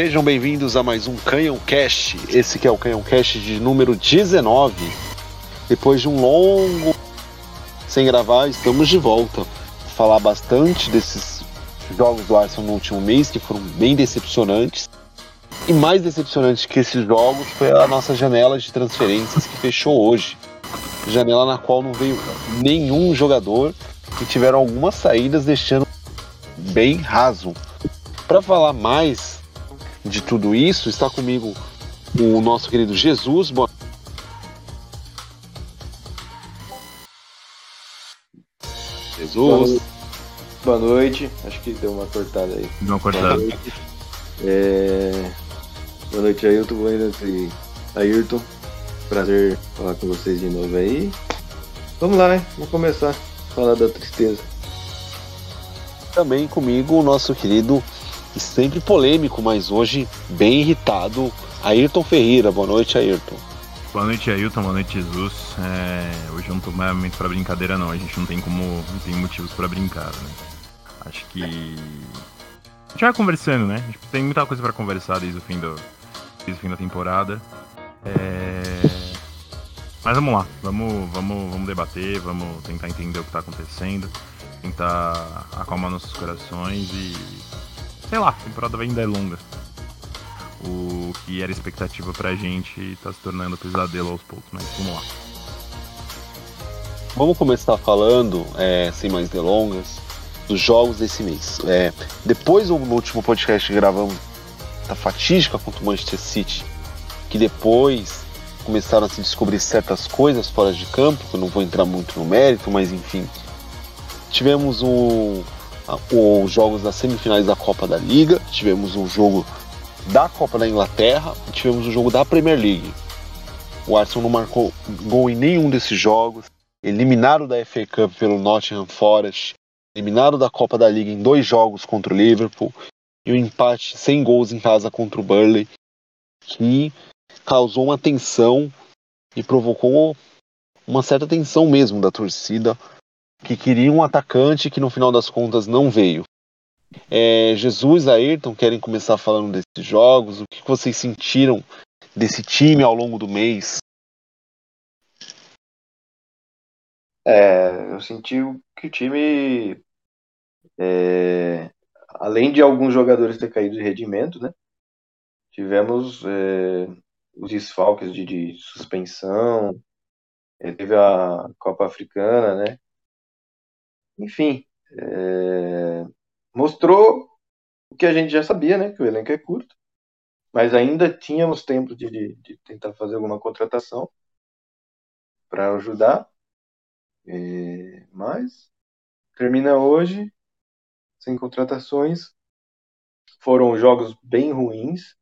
Sejam bem-vindos a mais um Canhão Cast. Esse que é o Canhão Cast de número 19. Depois de um longo sem gravar, estamos de volta. Vou falar bastante desses jogos do Arsenal no último mês que foram bem decepcionantes. E mais decepcionante que esses jogos foi a nossa janela de transferências que fechou hoje. Janela na qual não veio nenhum jogador e tiveram algumas saídas deixando bem raso. Para falar mais de tudo isso, está comigo o nosso querido Jesus. Boa... Jesus. Boa noite. Acho que deu uma cortada aí. Deu uma cortada. Boa noite, é... Boa noite Ailton. Boa noite, Ayrton. Prazer falar com vocês de novo aí. Vamos lá, né? Vamos começar a falar da tristeza. Também comigo o nosso querido sempre polêmico, mas hoje bem irritado, Ayrton Ferreira. Boa noite, Ayrton. Boa noite, Ailton. Boa noite, Jesus. É, hoje não tô mais muito pra brincadeira, não. A gente não tem como. não tem motivos pra brincar, né? Acho que. A gente vai conversando, né? Gente tem muita coisa pra conversar desde o fim, do, desde o fim da temporada. É... Mas vamos lá, vamos, vamos, vamos debater, vamos tentar entender o que tá acontecendo, tentar acalmar nossos corações e. Sei lá, a temporada ainda é longa. O que era expectativa pra gente tá se tornando pesadelo aos poucos, mas vamos lá. Vamos começar falando, é, sem mais delongas, dos jogos desse mês. É, depois do último podcast que gravamos da fatídica contra o Manchester City, que depois começaram a se descobrir certas coisas fora de campo, que eu não vou entrar muito no mérito, mas enfim. Tivemos o, os jogos das semifinais da Copa da Liga, tivemos um jogo da Copa da Inglaterra e tivemos o jogo da Premier League. O Arsenal não marcou gol em nenhum desses jogos, eliminado da FA Cup pelo Nottingham Forest, eliminado da Copa da Liga em dois jogos contra o Liverpool e o um empate sem gols em casa contra o Burnley, que causou uma tensão e provocou uma certa tensão mesmo da torcida que queria um atacante que no final das contas não veio. É, Jesus Ayrton querem começar falando desses jogos. O que vocês sentiram desse time ao longo do mês? É, eu senti que o time, é, além de alguns jogadores ter caído de rendimento, né? Tivemos é, os desfalques de, de suspensão, é, teve a Copa Africana, né? Enfim, é, mostrou o que a gente já sabia, né? Que o elenco é curto, mas ainda tínhamos tempo de, de, de tentar fazer alguma contratação para ajudar. É, mas termina hoje sem contratações. Foram jogos bem ruins,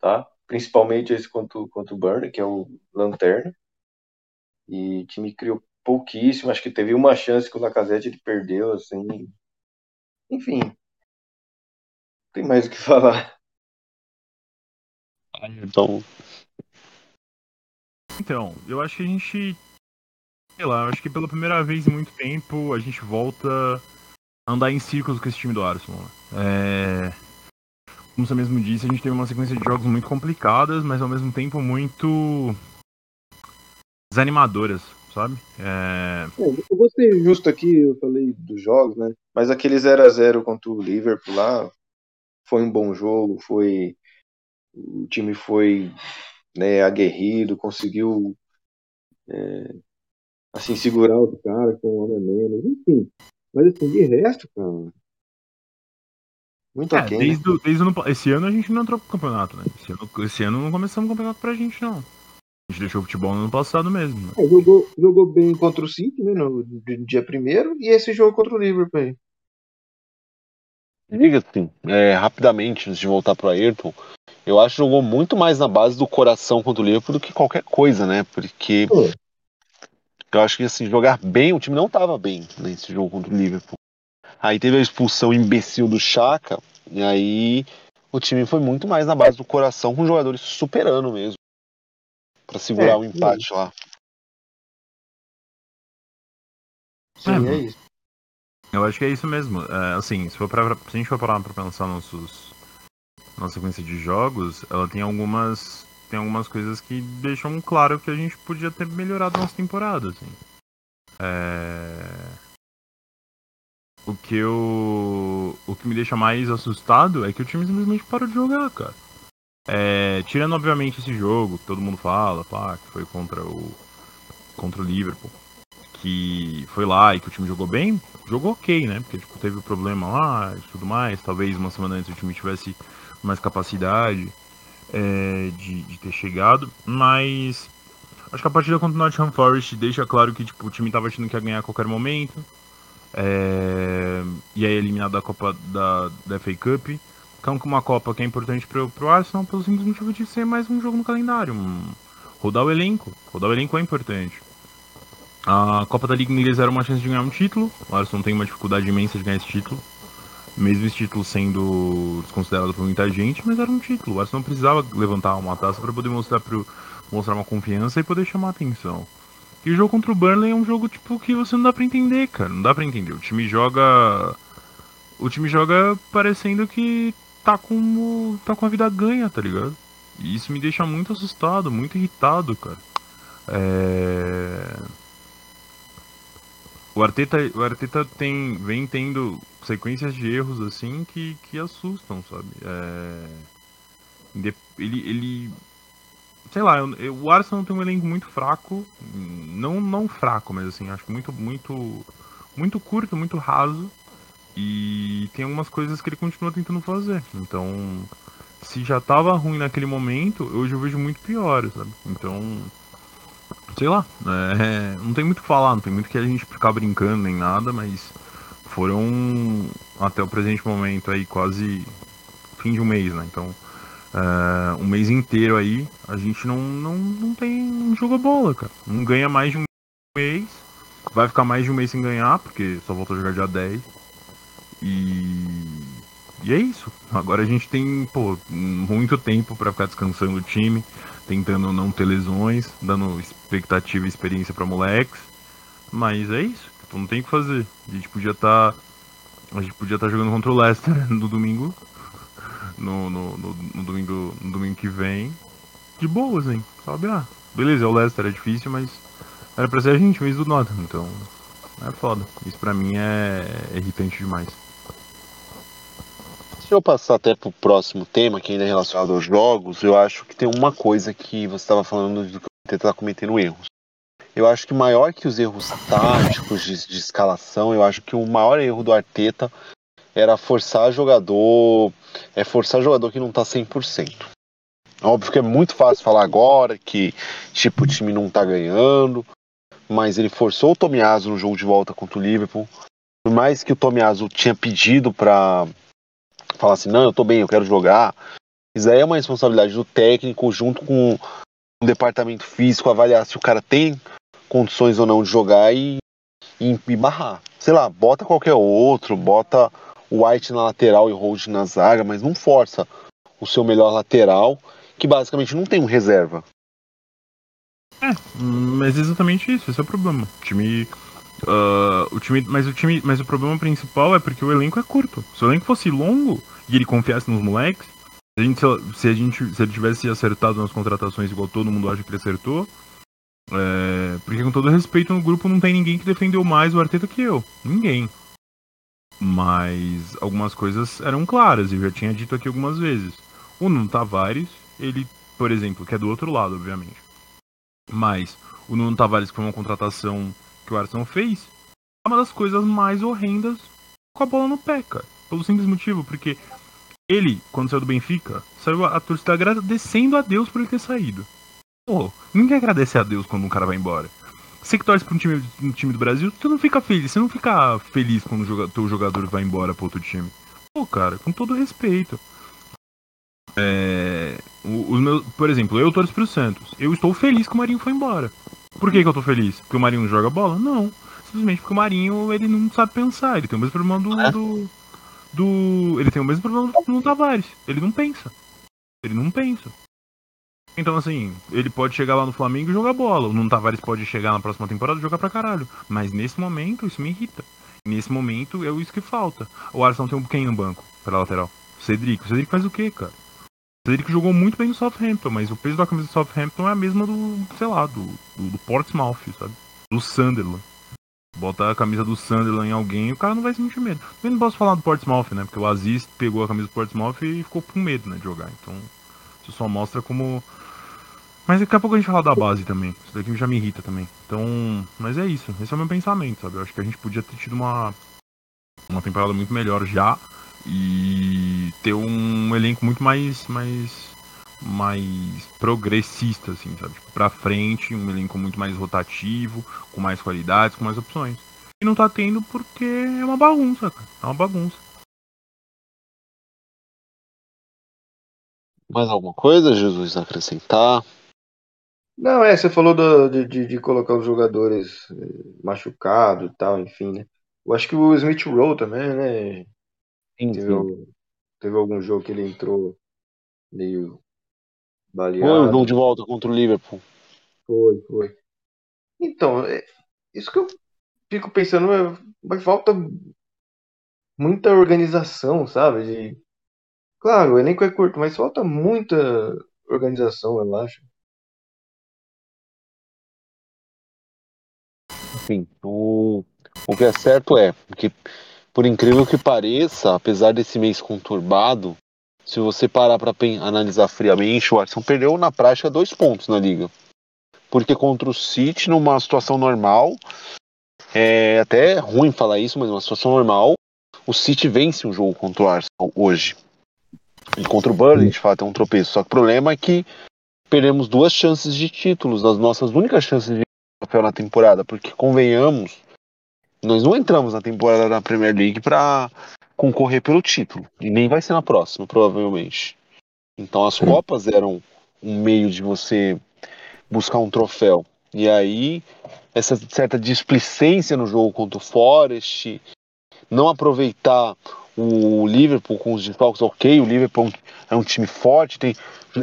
tá? Principalmente esse contra, contra o Burn, que é o Lanterna. E o time criou pouquíssimo, acho que teve uma chance que o Lacazette ele perdeu, assim, enfim. Tem mais o que falar. Então. Então, eu acho que a gente. Sei lá, eu acho que pela primeira vez em muito tempo a gente volta a andar em círculos com esse time do Arsenal. É... Como você mesmo disse, a gente teve uma sequência de jogos muito complicadas, mas ao mesmo tempo muito desanimadoras sabe? É... Eu ser justo aqui, eu falei dos jogos, né? Mas aquele 0 a 0 contra o Liverpool lá foi um bom jogo, foi o time foi né, aguerrido, conseguiu é, assim segurar os caras com um homem menos, enfim. Mas assim, de resto, cara. Muito é, aquém, desde, né? desde o, esse ano a gente não entrou pro campeonato, né? Esse ano, esse ano não começamos o campeonato pra gente, não. A gente deixou o futebol no ano passado mesmo. Né? É, jogou, jogou bem contra o City, né? No, dia primeiro, e esse jogo contra o Liverpool aí. Diga assim, é, rapidamente, antes de voltar para Ayrton, eu acho que jogou muito mais na base do coração contra o Liverpool do que qualquer coisa, né? Porque Pô. eu acho que assim, jogar bem, o time não estava bem nesse jogo contra o Liverpool. Aí teve a expulsão imbecil do Chaka, e aí o time foi muito mais na base do coração, com jogadores superando mesmo. Pra segurar É, o empate lá. Sim, É, é isso. Eu acho que é isso mesmo. É, assim, se, for pra, se a gente for parar pra pensar nossos na sequência de jogos, ela tem algumas tem algumas coisas que deixam claro que a gente podia ter melhorado nossa temporada, assim. É... O que eu. O que me deixa mais assustado é que o time simplesmente parou de jogar, cara. É... Tirando, obviamente, esse jogo, que todo mundo fala, pá, que foi contra o. contra o Liverpool. Que foi lá e que o time jogou bem, jogou ok, né? Porque tipo, teve o problema lá e tudo mais. Talvez uma semana antes o time tivesse mais capacidade é, de, de, ter chegado, mas acho que a partida contra o Nottingham Forest deixa claro que tipo, o time estava achando que ia ganhar a qualquer momento, é, e aí eliminado da Copa da, da FA Cup, que é uma Copa que é importante para o Arsenal pelo simples motivo de ser mais um jogo no calendário, rodar o elenco, rodar o elenco é importante. A Copa da Liga Inglesa era uma chance de ganhar um título, o Arsenal tem uma dificuldade imensa de ganhar esse título, mesmo esse título sendo desconsiderado por muita gente, mas era um título. O Arsenal precisava levantar uma taça para poder mostrar pro, mostrar uma confiança e poder chamar atenção. E o jogo contra o Burnley é um jogo tipo que você não dá para entender, cara. Não dá para entender. O time joga o time joga parecendo que tá com tá com a vida ganha, tá ligado? E isso me deixa muito assustado, muito irritado, cara. É... O Arteta, o Arteta tem, vem tendo sequências de erros assim que, que assustam, sabe? É... Ele, ele. Sei lá, eu, eu, o Arsenal tem um elenco muito fraco. Não, não fraco, mas assim, acho muito, muito. Muito curto, muito raso. E tem algumas coisas que ele continua tentando fazer. Então, se já tava ruim naquele momento, hoje eu vejo muito pior, sabe? Então. Sei lá, é, não tem muito o que falar, não tem muito que a gente ficar brincando nem nada, mas foram até o presente momento aí quase fim de um mês, né? Então, uh, um mês inteiro aí, a gente não, não, não tem não joga bola, cara. Não ganha mais de um mês. Vai ficar mais de um mês sem ganhar, porque só voltou a jogar dia 10. E. E é isso. Agora a gente tem, pô, muito tempo para ficar descansando o time, tentando não ter lesões, dando expectativa e experiência para moleques. Mas é isso. Tipo, não tem o que fazer. A gente podia estar. Tá, a gente podia estar tá jogando contra o Leicester no domingo. No, no, no, no, domingo. No domingo que vem. De boas, hein? Sabe? Ah, beleza, o Leicester, é difícil, mas. Era pra ser a gente mesmo do nota, então. É foda. Isso pra mim é, é irritante demais. Eu passar até pro próximo tema, que ainda é relacionado aos jogos, eu acho que tem uma coisa que você estava falando do que o tá cometendo erros. Eu acho que maior que os erros táticos de, de escalação, eu acho que o maior erro do Arteta era forçar jogador. É forçar jogador que não tá 100%. Óbvio que é muito fácil falar agora que tipo o time não tá ganhando, mas ele forçou o Tomiaso no jogo de volta contra o Liverpool. Por mais que o Tomiaso tinha pedido para falar assim, não, eu tô bem, eu quero jogar. Isso aí é uma responsabilidade do técnico junto com o departamento físico avaliar se o cara tem condições ou não de jogar e, e, e barrar. Sei lá, bota qualquer outro, bota o White na lateral e Hold na zaga, mas não força o seu melhor lateral, que basicamente não tem um reserva. É, mas exatamente isso, esse é o problema. O time. Uh, o time. Mas o time. Mas o problema principal é porque o elenco é curto. Se o elenco fosse longo e ele confiasse nos moleques, se a gente, se, a gente, se ele tivesse acertado nas contratações igual todo mundo acha que ele acertou, é, porque com todo respeito no grupo não tem ninguém que defendeu mais o Arteta que eu. Ninguém. Mas algumas coisas eram claras, eu já tinha dito aqui algumas vezes. O Nuno Tavares, ele, por exemplo, que é do outro lado, obviamente. Mas o Nuno Tavares, foi uma contratação que o Arsenal fez, é uma das coisas mais horrendas com a bola no pé, cara. Pelo simples motivo, porque ele, quando saiu do Benfica, saiu a torcida agradecendo a Deus por ele ter saído. Pô, ninguém agradece a Deus quando um cara vai embora. Você que torce pra um time, um time do Brasil, tu não fica feliz. Você não fica feliz quando o jogador, teu jogador vai embora pro outro time. Pô, cara, com todo respeito. É, os meus, por exemplo, eu torço pro Santos. Eu estou feliz que o Marinho foi embora. Por que, que eu tô feliz? Porque o Marinho joga bola? Não. Simplesmente porque o Marinho ele não sabe pensar. Ele tem o mesmo problema do. É? do, do ele tem o mesmo problema do, do Tavares. Ele não pensa. Ele não pensa. Então, assim, ele pode chegar lá no Flamengo e jogar bola. O Nuno Tavares pode chegar na próxima temporada e jogar pra caralho. Mas nesse momento, isso me irrita. Nesse momento, é isso que falta. O Arsenal tem um quem no banco, pra lateral? Cedric. O Cedric faz o quê, cara? Ele que jogou muito bem no Southampton, mas o peso da camisa do Southampton é a mesma do, sei lá, do, do, do Portsmouth, sabe? Do Sunderland. Botar a camisa do Sunderland em alguém o cara não vai sentir medo. Eu não posso falar do Portsmouth, né? Porque o Aziz pegou a camisa do Portsmouth e ficou com medo, né, de jogar. Então, isso só mostra como. Mas daqui a pouco a gente fala da base também. Isso daqui já me irrita também. Então, mas é isso. Esse é o meu pensamento, sabe? Eu acho que a gente podia ter tido uma uma temporada muito melhor já e ter um elenco muito mais mais mais progressista assim sabe tipo, para frente um elenco muito mais rotativo com mais qualidades com mais opções e não tá tendo porque é uma bagunça cara. é uma bagunça mais alguma coisa Jesus a acrescentar não é você falou do, de, de colocar os jogadores eh, machucados e tal enfim né eu acho que o Smith Rowe também, né? Sim, teve, sim. teve algum jogo que ele entrou meio baleado. Foi um jogo de volta contra o Liverpool. Foi, foi. Então, é, isso que eu fico pensando, é, vai falta muita organização, sabe? De, claro, o elenco é curto, mas falta muita organização, eu acho. Enfim, o o que é certo é que, por incrível que pareça, apesar desse mês conturbado, se você parar para analisar friamente, o Arsenal perdeu na prática dois pontos na liga. Porque contra o City, numa situação normal, é até ruim falar isso, mas numa situação normal, o City vence um jogo contra o Arsenal hoje. E contra o Burnley, de fato, é um tropeço. Só que o problema é que perdemos duas chances de títulos, as nossas únicas chances de troféu na temporada, porque convenhamos, nós não entramos na temporada da Premier League para concorrer pelo título. E nem vai ser na próxima, provavelmente. Então as Sim. Copas eram um meio de você buscar um troféu. E aí, essa certa displicência no jogo contra o Forest, não aproveitar o Liverpool com os desfalques, ok, o Liverpool é um time forte, tem,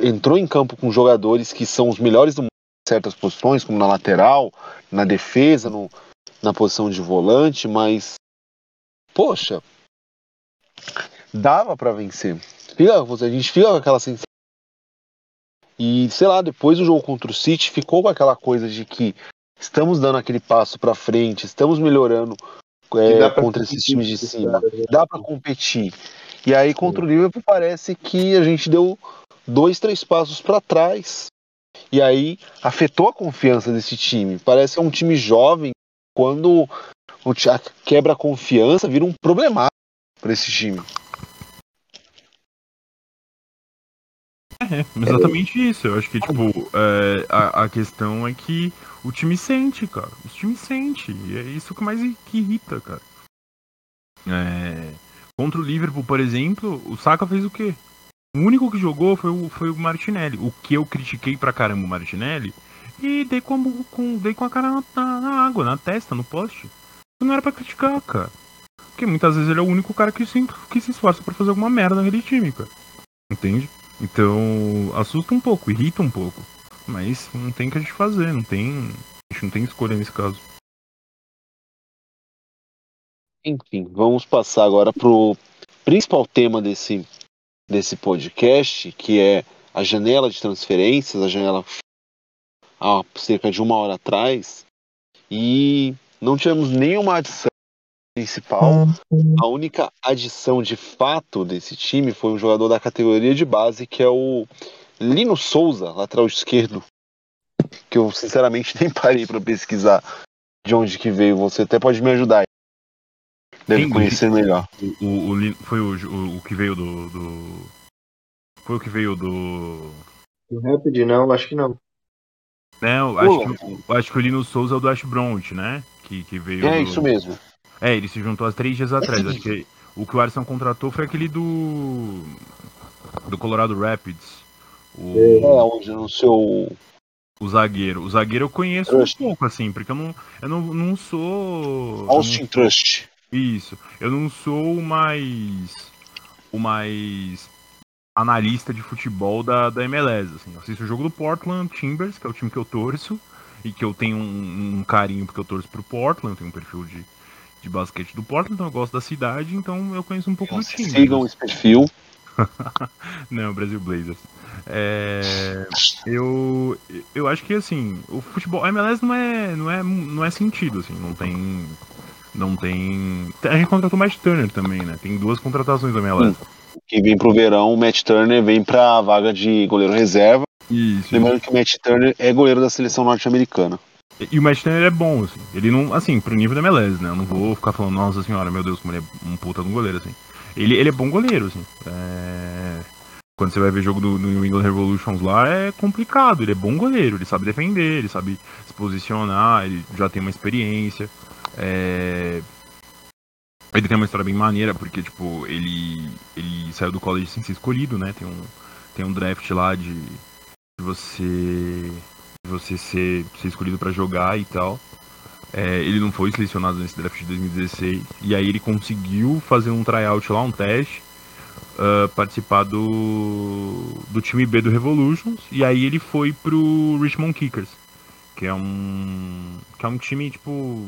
entrou em campo com jogadores que são os melhores do mundo em certas posições, como na lateral, na defesa, no, na posição de volante, mas poxa, dava para vencer. Fica, a gente fica com aquela sensação. E sei lá, depois do jogo contra o City ficou com aquela coisa de que estamos dando aquele passo para frente, estamos melhorando é, contra esses times de cima, né? dá para competir. E aí contra o Liverpool parece que a gente deu dois, três passos para trás. E aí afetou a confiança desse time. Parece um time jovem quando o Thiago quebra a confiança, vira um problemático para esse time. É, exatamente isso. Eu acho que, tipo, é, a, a, questão é que o time sente, cara. O time sente. E é isso que mais que irrita, cara. É, contra o Liverpool, por exemplo, o Saka fez o quê? O único que jogou foi o, foi o Martinelli. O que eu critiquei pra caramba o Martinelli e dei com, com, dei com a cara na, na água, na testa, no poste. Não era pra criticar, cara. Porque muitas vezes ele é o único cara que se, que se esforça para fazer alguma merda naquele time, cara. Entende? Então, assusta um pouco, irrita um pouco. Mas não tem o que a gente fazer, não tem. A gente não tem escolha nesse caso. Enfim, vamos passar agora pro principal tema desse, desse podcast, que é a janela de transferências, a janela há cerca de uma hora atrás e não tivemos nenhuma adição principal. A única adição de fato desse time foi um jogador da categoria de base que é o Lino Souza, lateral esquerdo, que eu sinceramente nem parei para pesquisar de onde que veio. Você até pode me ajudar. Deve Sim, conhecer melhor. O, o, o, foi o, o, o que veio do, do, Foi o que veio do. Do Rapid, não, acho que não. Né, eu acho, que, acho que o Lino Souza é o do Ash Bront, né? Que, que veio. É, do... isso mesmo. É, ele se juntou há três dias atrás. acho que o que o Arsenal contratou foi aquele do. Do Colorado Rapids. O... É, onde no seu. O zagueiro. O zagueiro eu conheço Trust. um pouco, assim, porque eu não, eu não, não sou. Austin não... Trust. Isso. Eu não sou o mais. O mais analista de futebol da, da MLS. Assim. Eu assisto o jogo do Portland Timbers, que é o time que eu torço, e que eu tenho um, um carinho porque eu torço pro Portland, eu tenho um perfil de, de basquete do Portland, então eu gosto da cidade, então eu conheço um pouco então, do time. Sigam esse perfil. não, Brasil Blazers. É, eu, eu acho que assim, o futebol, a MLS não é, não é, não é sentido, assim, não tem, não tem. A gente contratou o Matt Turner também, né? Tem duas contratações da MLS. Que vem pro verão, o Matt Turner vem pra vaga de goleiro reserva. Isso. Lembrando que o Matt Turner é goleiro da seleção norte-americana. E o Matt Turner é bom, assim. Ele não, assim, pro nível da MLS, né? Eu não vou ficar falando, nossa senhora, meu Deus, como ele é um puta de um goleiro, assim. Ele, ele é bom goleiro, assim. É... Quando você vai ver jogo do, do New England Revolutions lá, é complicado. Ele é bom goleiro, ele sabe defender, ele sabe se posicionar, ele já tem uma experiência. É... Ele tem uma história bem maneira, porque, tipo, ele, ele saiu do college sem ser escolhido, né? Tem um, tem um draft lá de, de você você ser, ser escolhido para jogar e tal. É, ele não foi selecionado nesse draft de 2016. E aí ele conseguiu fazer um tryout lá, um teste. Uh, participar do, do time B do Revolutions. E aí ele foi pro Richmond Kickers. Que é um. Que é um time, tipo.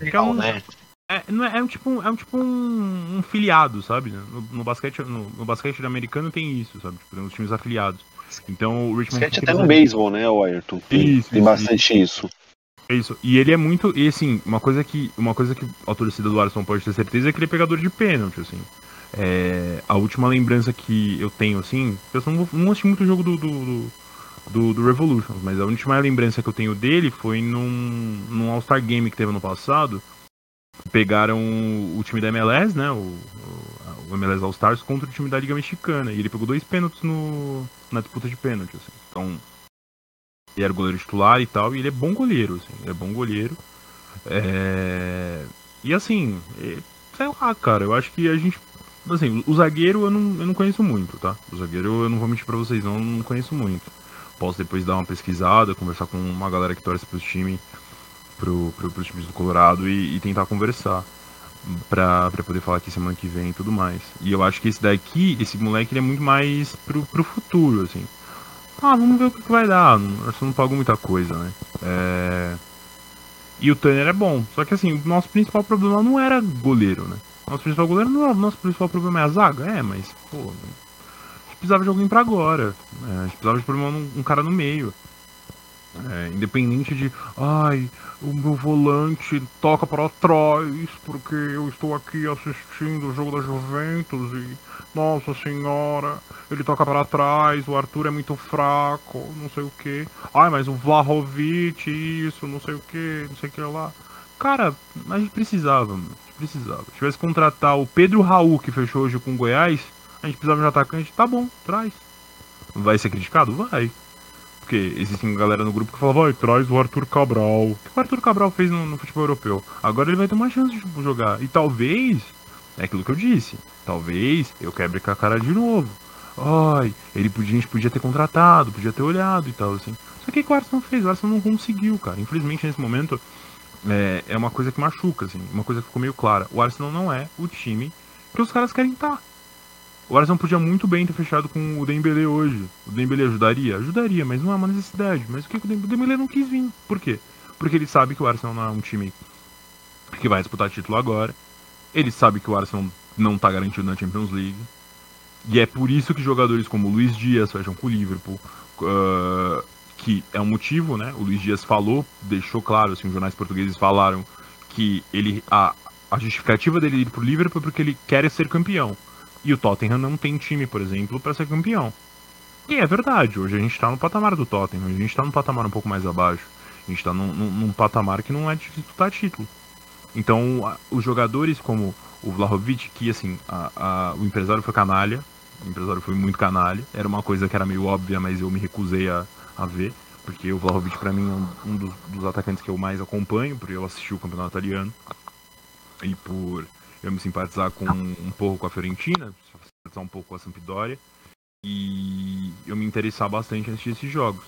Legal, é um, né? É, não é, é, um tipo, é um, tipo um, um filiado, sabe? No, no basquete, no, no, basquete americano tem isso, sabe? Tipo, tem os times afiliados. Então o Richmond Kickers. até no beisebol, né, o Ayrton? Tem, isso, tem isso, bastante isso. isso. É isso. E ele é muito. E assim, uma coisa que. Uma coisa que a torcida do Arsenal pode ter certeza é que ele é pegador de pênalti, assim. É, a última lembrança que eu tenho, assim. Eu não, não assisti muito o jogo do, do, do, do Revolution, mas a última lembrança que eu tenho dele foi num, num All-Star Game que teve no passado. Pegaram o time da MLS, né? O, o MLS All-Stars contra o time da Liga Mexicana. E ele pegou dois pênaltis no, na disputa de pênalti, assim. Então ele era o goleiro titular e tal, e ele é bom goleiro, assim, ele é bom goleiro. É... E assim, é... sei lá, cara, eu acho que a gente. Assim, o zagueiro eu não, eu não conheço muito, tá? O zagueiro eu não vou mentir pra vocês, não, eu não conheço muito. Posso depois dar uma pesquisada, conversar com uma galera que torce pros times, pro, pro, pros do Colorado e, e tentar conversar. Pra poder falar aqui semana que vem e tudo mais. E eu acho que esse daqui, esse moleque, ele é muito mais pro, pro futuro, assim ah, vamos ver o que, vai dar. Acho que não pagou muita coisa, né? É... E o Tanner é bom. Só que assim, o nosso principal problema não era goleiro, né? Nosso principal goleiro não é, nosso principal problema é a zaga? É, mas, pô, a gente precisava de alguém pra agora. É, a gente precisava de um, um cara no meio. É, independente de, ai, o meu volante toca para trás porque eu estou aqui assistindo o jogo da Juventus e, nossa senhora, ele toca para trás, o Arthur é muito fraco, não sei o que. Ai, mas o Vlahovic, isso, não sei o que, não sei o que lá. Cara, a gente precisava, a gente precisava. Se tivesse contratar o Pedro Raul, que fechou hoje com o Goiás, a gente precisava de um atacante, tá bom, traz. Vai ser criticado? Vai. Porque existem galera no grupo que fala, vai, traz o Arthur Cabral. O que o Arthur Cabral fez no, no, futebol europeu? Agora ele vai ter uma chance de tipo, jogar. E talvez, é aquilo que eu disse, talvez eu quebre com a cara de novo. Ai, ele podia, a gente podia ter contratado, podia ter olhado e tal, assim. Só que o que o Arsenal fez? O Arsenal não conseguiu, cara. Infelizmente, nesse momento, é, é uma coisa que machuca, assim. Uma coisa que ficou meio clara. O Arsenal não é o time que os caras querem estar. O Arsenal podia muito bem ter fechado com o Dembele hoje. O Dembele ajudaria? Ajudaria, mas não é uma necessidade. Mas o que o Dembele não quis vir? Por quê? Porque ele sabe que o Arsenal não é um time que vai disputar título agora. Ele sabe que o Arsenal não está garantido na Champions League. E é por isso que jogadores como o Luiz Dias fecham com o Liverpool. Uh, que é um motivo, né? O Luiz Dias falou, deixou claro, assim, os jornais portugueses falaram que ele a, a justificativa dele ir pro Liverpool é porque ele quer ser campeão. E o Tottenham não tem time, por exemplo, para ser campeão. E é verdade, hoje a gente está no patamar do Tottenham, a gente está num patamar um pouco mais abaixo. A gente está num, num, num, patamar que não é de disputar título. Então, a, os jogadores como o Vlahovic, que assim, a, a, o empresário foi canalha, o empresário foi muito canalha, era uma coisa que era meio óbvia, mas eu me recusei a, a ver, porque o Vlahovic para mim é um, um dos, dos, atacantes que eu mais acompanho, porque eu assisti o campeonato italiano, e por me simpatizar com um pouco com a Fiorentina, simpatizar um pouco com a Sampdoria e eu me interessar bastante assistir esses jogos.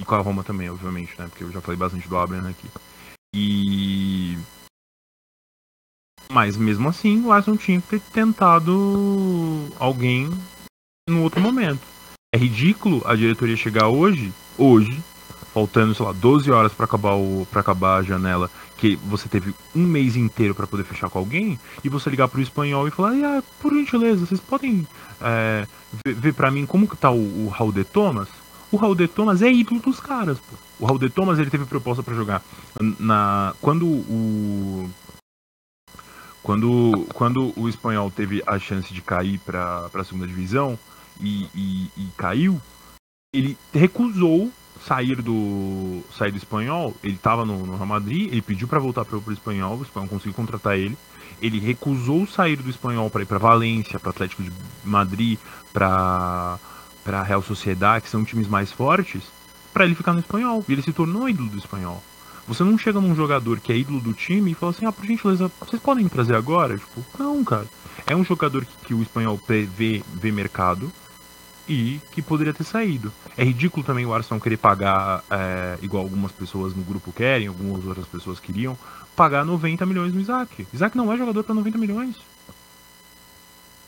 E com a Roma também, obviamente, né? Porque eu já falei bastante do Abraham aqui. E mas mesmo assim, o Arsenal tinha que ter tentado alguém no outro momento. É ridículo a diretoria chegar hoje, hoje, faltando, sei lá, 12 horas para acabar o acabar a janela, que você teve um mês inteiro para poder fechar com alguém, e você ligar pro espanhol e falar, ah, por gentileza, vocês podem é, ver, ver para mim como que tá o, o Raul de Thomas? O Raul de Thomas é ídolo dos caras, pô. O Raul de Thomas ele teve proposta para jogar na quando o quando, quando o espanhol teve a chance de cair para a segunda divisão e, e, e, caiu, ele recusou sair do sair do espanhol. Ele estava no, no, Real Madrid, ele pediu para voltar para o espanhol, o espanhol conseguiu contratar ele. Ele recusou sair do espanhol para ir para Valência, para Atlético de Madrid, para para Real Sociedade, que são times mais fortes, para ele ficar no espanhol. E ele se tornou ídolo do espanhol. Você não chega num jogador que é ídolo do time e fala assim, ah, por gentileza, vocês podem trazer agora? Tipo, não, cara. É um jogador que, que o espanhol vê, vê mercado e que poderia ter saído. É ridículo também o Arsenal querer pagar, é, igual algumas pessoas no grupo querem, algumas outras pessoas queriam, pagar 90 milhões no Isaac. Isaac não é jogador para 90 milhões.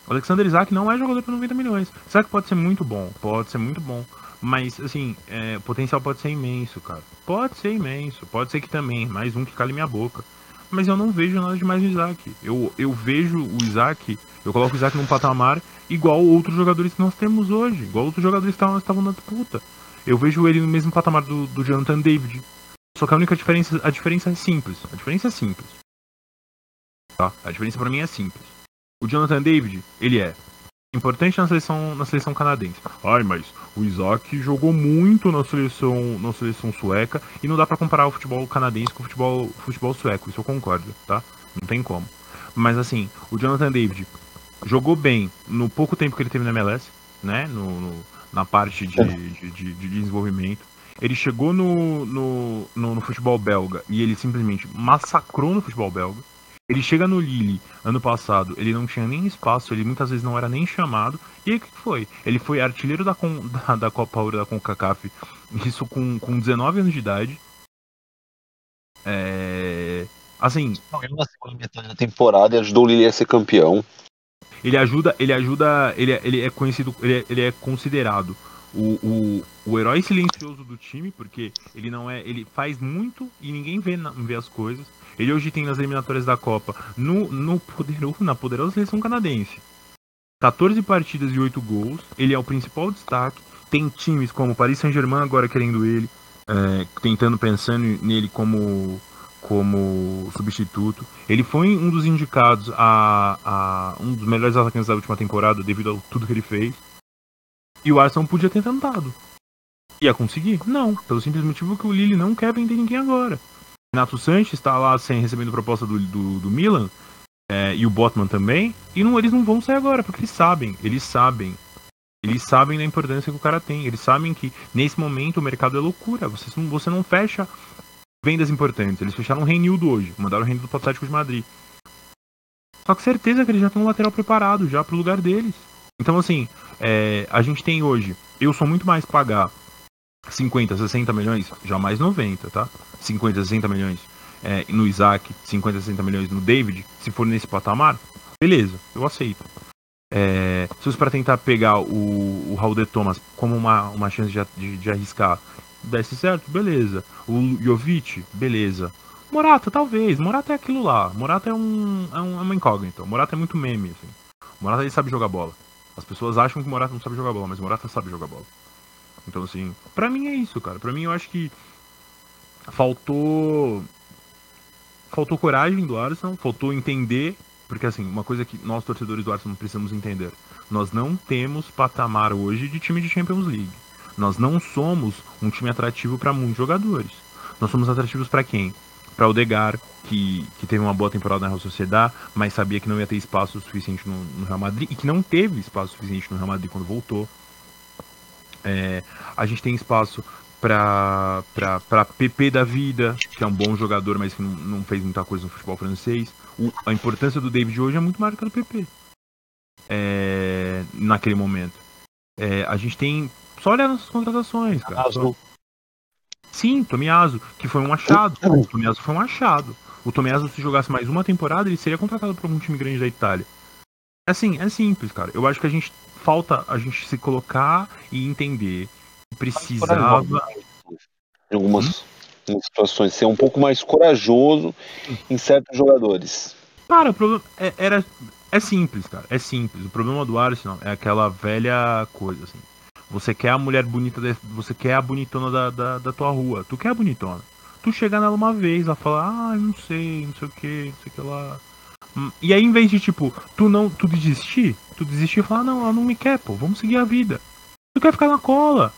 O Alexander Isaac não é jogador para 90 milhões. Isaac pode ser muito bom, pode ser muito bom. Mas, assim, é, o potencial pode ser imenso, cara. Pode ser imenso. Pode ser que também, mais um que cale minha boca. Mas eu não vejo nada demais no Isaac. Eu, eu vejo o Isaac, eu coloco o Isaac num patamar igual outros jogadores que nós temos hoje. Igual outros jogadores que estavam na disputa. Eu vejo ele no mesmo patamar do, do Jonathan David. Só que a única diferença, a diferença é simples. A diferença é simples. Tá? A diferença para mim é simples. O Jonathan David, ele é importante na seleção, na seleção canadense. Ai, mas o Isaac jogou muito na seleção, na seleção sueca e não dá para comparar o futebol canadense com o futebol, futebol sueco, isso eu concordo, tá? Não tem como. Mas assim, o Jonathan David jogou bem no pouco tempo que ele teve na MLS, né? No, no na parte de, de, de, de, desenvolvimento. Ele chegou no, no, no, no futebol belga e ele simplesmente massacrou no futebol belga. Ele chega no Lille ano passado, ele não tinha nem espaço, ele muitas vezes não era nem chamado. E aí o que foi? Ele foi artilheiro da, da, da Copa Ouro da CONCACAF, isso com, com 19 anos de idade. É. Assim. Ele na segunda metade da temporada e ajudou o Lille a ser campeão. Ele ajuda, ele ajuda, ele, é, ele é conhecido, ele é, ele é considerado o, o, o herói silencioso do time, porque ele não é, ele faz muito e ninguém vê, vê as coisas. Ele hoje tem nas eliminatórias da Copa, no, no poderoso, na poderosa seleção canadense, 14 partidas e 8 gols. Ele é o principal destaque. Tem times como Paris Saint-Germain agora querendo ele, é, tentando pensando nele como como substituto. Ele foi um dos indicados a, a um dos melhores atacantes da última temporada devido a tudo que ele fez. E o Arsenal podia ter tentado. Ia conseguir? Não, pelo simples motivo que o Lille não quer vender ninguém agora. Renato Sanches está lá sem recebendo proposta do, do, do Milan é, e o Botman também, e não, eles não vão sair agora, porque eles sabem, eles sabem. Eles sabem da importância que o cara tem. Eles sabem que nesse momento o mercado é loucura. Você você não fecha vendas importantes. Eles fecharam o Reinildo hoje, mandaram o Reinildo pro Atlético de Madrid. Só que certeza que eles já estão no lateral preparado já pro lugar deles. Então assim, é, a gente tem hoje, eu sou muito mais pagar 50, 60 milhões, jamais 90, tá? 50, 60 milhões é, no Isaac, 50, 60 milhões no David, se for nesse patamar, beleza, eu aceito. É, se fosse para tentar pegar o, o Raul de Thomas como uma, uma chance de, de, de arriscar, desse certo, beleza. O Jovic, beleza. Morata, talvez. Morata é aquilo lá. Morata é, um, é, um, é uma incógnita. Morata é muito meme, assim. Morata ele sabe jogar bola. As pessoas acham que Morata não sabe jogar bola, mas Morata sabe jogar bola. Então, assim, pra mim é isso, cara. Pra mim eu acho que faltou. Faltou coragem do Arsenal, faltou entender. Porque, assim, uma coisa que nós, torcedores do Arsenal, precisamos entender: nós não temos patamar hoje de time de Champions League. Nós não somos um time atrativo para muitos jogadores. Nós somos atrativos para quem? Para o Degar, que, que teve uma boa temporada na Real Sociedade, mas sabia que não ia ter espaço suficiente no, no Real Madrid e que não teve espaço suficiente no Real Madrid quando voltou. É, a gente tem espaço para PP da vida, que é um bom jogador, mas que não, não fez muita coisa no futebol francês. O, a importância do David hoje é muito maior que a do PP. É, naquele momento. É, a gente tem. Só olhar nossas contratações, cara. Só... Sim, Tomiaso, que foi um achado. O Tomiaso foi um achado. O Tomiaso, se jogasse mais uma temporada, ele seria contratado por algum time grande da Itália. Assim, é simples, cara. Eu acho que a gente falta a gente se colocar e entender que precisava. Em algumas hum. situações, ser um pouco mais corajoso em certos jogadores. Cara, o problema é, era, é simples, cara. É simples. O problema do Arsenal é aquela velha coisa, assim. Você quer a mulher bonita, você quer a bonitona da, da, da tua rua. Tu quer a bonitona. Tu chegar nela uma vez, ela fala, ah, não sei, não sei o que, não sei o que lá. Hum, e aí, em vez de, tipo, tu não, tu desistir, tu desistir e falar, não, ela não me quer, pô, vamos seguir a vida. Tu quer ficar na cola.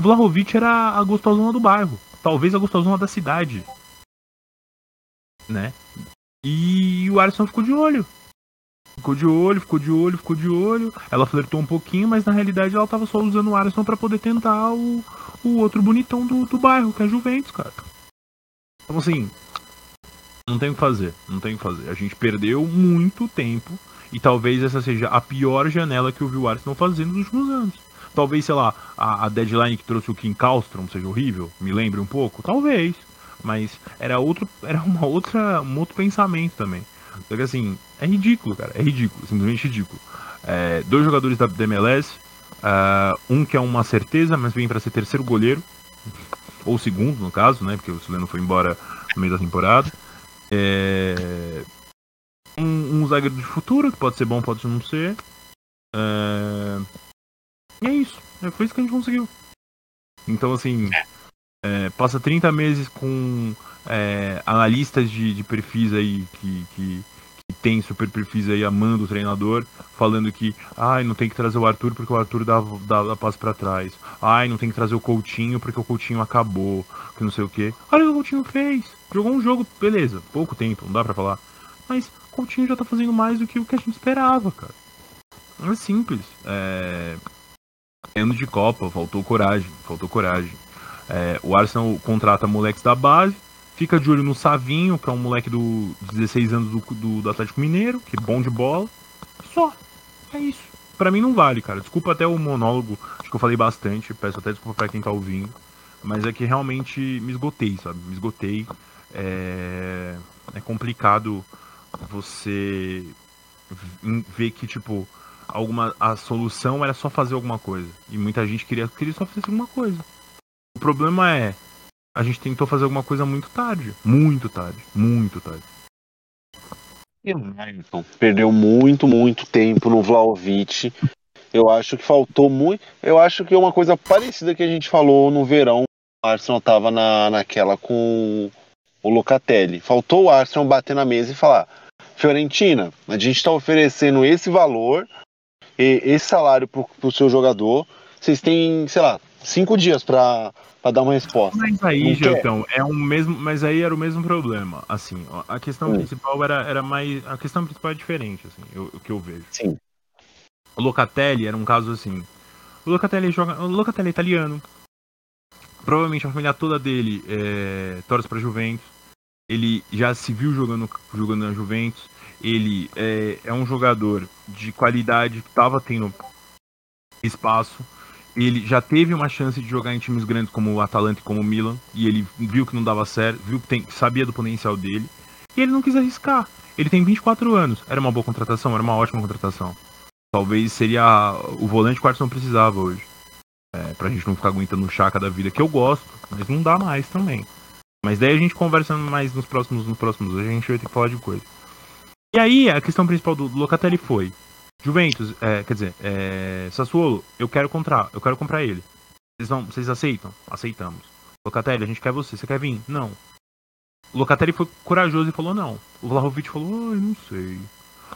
Vlahovic era a gostosona do bairro. Talvez a gostosona da cidade. Né? E o Alisson ficou de olho. Ficou de olho, ficou de olho, ficou de olho. Ela flertou um pouquinho, mas na realidade ela tava só usando o Alisson para poder tentar o, o outro bonitão do, do bairro, que é Juventus, cara. Então assim, não tem o que fazer, não tem o que fazer. A gente perdeu muito tempo e talvez essa seja a pior janela que eu vi o Arsenal fazer nos últimos anos. Talvez, sei lá, a, a deadline que trouxe o Kim Kallstrom seja horrível, me lembre um pouco, talvez. Mas era outro, era uma outra, um outro pensamento também. Só que assim, é ridículo, cara. É ridículo, simplesmente ridículo. É, dois jogadores da, da MLS, uh, é, um que é uma certeza, mas vem para ser terceiro goleiro, ou segundo no caso, né? Porque o Sileno foi embora no meio da temporada. É, um, um zagueiro de futuro, que pode ser bom, pode não ser. É, e é isso. É, foi isso que a gente conseguiu. Então, assim, é, passa 30 meses com é, analistas de, de, perfis aí que, que, que tem super perfis aí amando o treinador, falando que ai, não tem que trazer o Arthur porque o Arthur dá, dá, dá passo para trás. Ai, não tem que trazer o Coutinho porque o Coutinho acabou, que não sei o que. Olha o que o Coutinho fez. Jogou um jogo, beleza, pouco tempo, não dá pra falar. Mas o Coutinho já tá fazendo mais do que o que a gente esperava, cara. É simples. É... Ano de Copa, faltou coragem, faltou coragem. É, o Arsenal contrata moleques da base, fica de olho no Savinho, que é um moleque do 16 anos do, do, do Atlético Mineiro, que é bom de bola. Só. É isso. Pra mim não vale, cara. Desculpa até o monólogo, acho que eu falei bastante, peço até desculpa pra quem tá ouvindo. Mas é que realmente me esgotei, sabe? Me esgotei. É, é complicado você ver que, tipo, alguma a solução era só fazer alguma coisa. E muita gente queria, queria só fazer alguma coisa. O problema é, a gente tentou fazer alguma coisa muito tarde. Muito tarde. Muito tarde. E Everton perdeu muito, muito tempo no Vlaovic. Eu acho que faltou muito. Eu acho que é uma coisa parecida que a gente falou no verão. O Arsenal tava na, naquela com o Locatelli. Faltou o Arsenal bater na mesa e falar: Fiorentina, a gente está oferecendo esse valor, esse salário para o seu jogador. Vocês têm, sei lá, cinco dias para dar uma resposta. Mas aí, Geltão, é um mesmo, mas aí era o mesmo problema. Assim, a questão hum. principal era, era mais, a questão principal é diferente, assim, o que eu vejo. Sim. O Locatelli era um caso assim. O Locatelli joga, o Locatelli é italiano. Provavelmente a família toda dele é, torce para Juventus. Ele já se viu jogando, jogando na Juventus. Ele é, é um jogador de qualidade que estava tendo espaço ele já teve uma chance de jogar em times grandes como o Atalanta e como o Milan, e ele viu que não dava certo, viu que tem, sabia do potencial dele, e ele não quis arriscar. Ele tem 24 anos, era uma boa contratação, era uma ótima contratação. Talvez seria o volante que o Arsenal precisava hoje. É, pra gente não ficar aguentando o chaca da vida, que eu gosto, mas não dá mais também. Mas daí a gente conversando mais nos próximos, nos próximos, a gente vai ter que falar de coisa. E aí, a questão principal do Locatelli foi: Juventus, é, quer dizer, é, Sassuolo, eu quero comprar, eu quero comprar ele. Vocês, não, vocês aceitam? Aceitamos. Locatelli, a gente quer você, você quer vir? Não. O Locatelli foi corajoso e falou não. O Vlahovic falou, ai, não sei.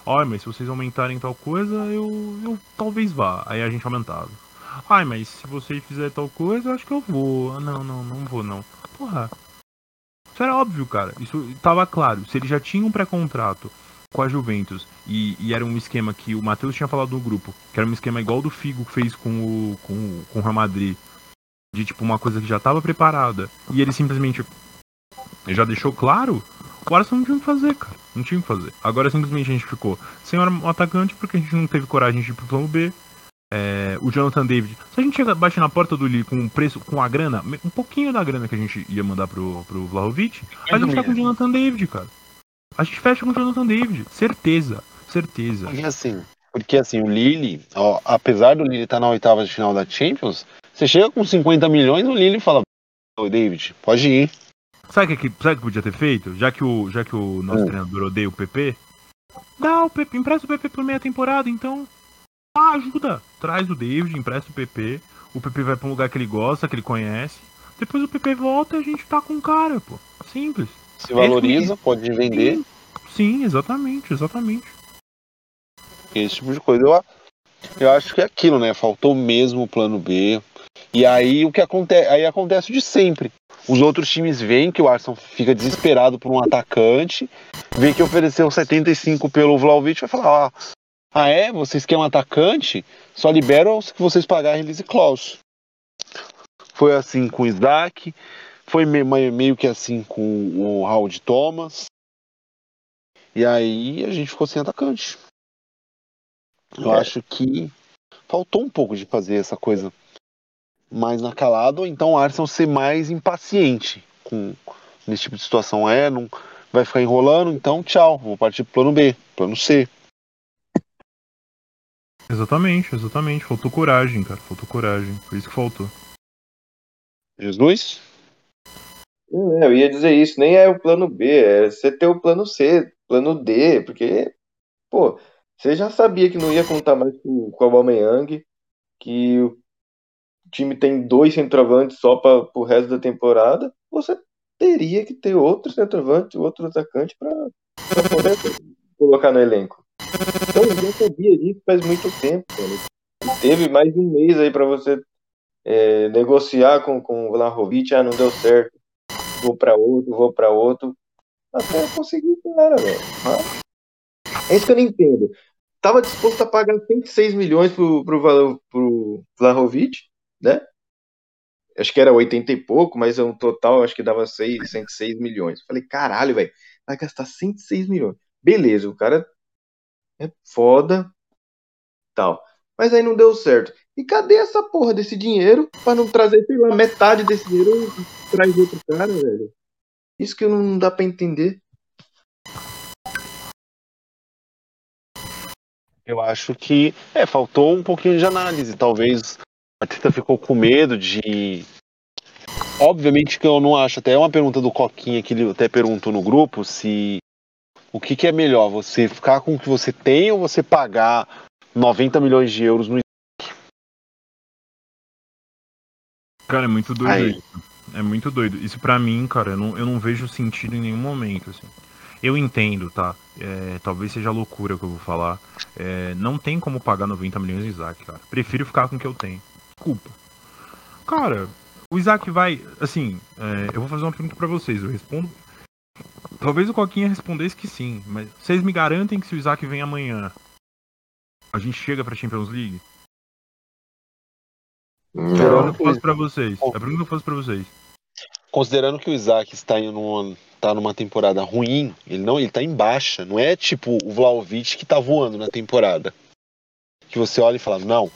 Ai, mas se vocês aumentarem tal coisa, eu, eu talvez vá. Aí a gente aumentava. Ai, mas se você fizer tal coisa, eu acho que eu vou. Não, não, não vou não. Porra. Isso era óbvio, cara. Isso tava claro. Se ele já tinha um pré-contrato com a Juventus. E, e, era um esquema que o Matheus tinha falado no grupo, que era um esquema igual do Figo fez com o, com, com o Real Madrid. De tipo, uma coisa que já estava preparada. E ele simplesmente já deixou claro. O Arsenal não tinha o que fazer, cara. Não tinha o que fazer. Agora simplesmente a gente ficou sem um atacante porque a gente não teve coragem de ir pro plano B. É, o Jonathan David. Se a gente chega bate na porta do Lee com o preço, com a grana, um pouquinho da grana que a gente ia mandar pro, pro Vlahovic, a gente tá com o Jonathan David, cara. A gente fecha com o Jonathan David. Certeza. Certeza. E assim, porque assim, o Lille, ó, apesar do Lille estar tá na oitava de final da Champions, você chega com 50 milhões, o Lille fala, Oi, David, pode ir. Sabe o que, sabe que podia ter feito? Já que o, já que o nosso Hum. treinador odeia o PP, dá o PP, empresta o PP por meia temporada, então. Ah, ajuda. Traz o David, empresta o PP. O PP vai pra um lugar que ele gosta, que ele conhece. Depois o PP volta e a gente tá com o cara, pô. Simples. Se valoriza, pode vender, Sim, exatamente, exatamente. esse tipo de coisa. Eu, eu acho que é aquilo, né? Faltou mesmo o plano B. E aí o que acontece? Aí acontece de sempre. Os outros times veem que o Arsenal fica desesperado por um atacante, vê que ofereceu 75 pelo Vlaovic e vai falar: ah, ah, é? Vocês querem um atacante? Só liberam se vocês pagarem release clause. Foi assim com o Isaac, foi me- me- meio que assim com o Howard Thomas. E aí a gente ficou sem atacante. Eu É. acho que faltou um pouco de fazer essa coisa mais na calada, ou então o Arsenal ser mais impaciente com nesse tipo de situação. É, não vai ficar enrolando, então tchau, vou partir pro plano B, plano C. Exatamente, exatamente. Faltou coragem, cara. Faltou coragem. Foi isso que faltou. Jesus? É, eu ia dizer isso, nem é o plano B, é você ter o plano C, plano D, porque, pô, você já sabia que não ia contar mais com, com o Aubameyang, que o time tem dois centroavantes só para o resto da temporada, você teria que ter outro centroavante, outro atacante para poder colocar no elenco. Então, eu já sabia disso faz muito tempo, cara. Teve mais de um mês aí para você é, negociar com, com o Vlahovic, ah, não deu certo vou pra outro, vou pra outro. Até conseguir o cara, velho. É isso que eu não entendo. Tava disposto a pagar 106 milhões pro, pro, pro Vlahovic, né? Acho que era 80 e pouco, mas o total acho que dava 6, 106 milhões. Falei, caralho, velho, vai gastar 106 milhões. Beleza, o cara é foda, tal. Mas aí não deu certo. E cadê essa porra desse dinheiro pra não trazer, sei lá, metade desse dinheiro traz outro cara, velho? Isso que não dá pra entender. Eu acho que é, faltou um pouquinho de análise. Talvez a Tita ficou com medo de. Obviamente que eu não acho, até é uma pergunta do Coquinha que ele até perguntou no grupo se o que, que é melhor, você ficar com o que você tem ou você pagar 90 milhões de euros no Cara, é muito doido Aí. isso. É muito doido. Isso pra mim, cara, eu não, eu não vejo sentido em nenhum momento, assim. Eu entendo, tá? É, talvez seja loucura o que eu vou falar. É, não tem como pagar 90 milhões de Isaac, cara. Prefiro ficar com o que eu tenho. Desculpa. Cara, o Isaac vai. Assim, é, eu vou fazer uma pergunta pra vocês. Eu respondo. Talvez o Coquinha respondesse que sim, mas vocês me garantem que se o Isaac vem amanhã, a gente chega pra Champions League? É a pergunta que eu faço pra vocês. É a pergunta que eu faço pra vocês. Considerando que o Isaac está em numa, tá numa temporada ruim, ele não, ele tá em baixa. Não é tipo o Vlaovic que tá voando na temporada. Que você olha e fala, não,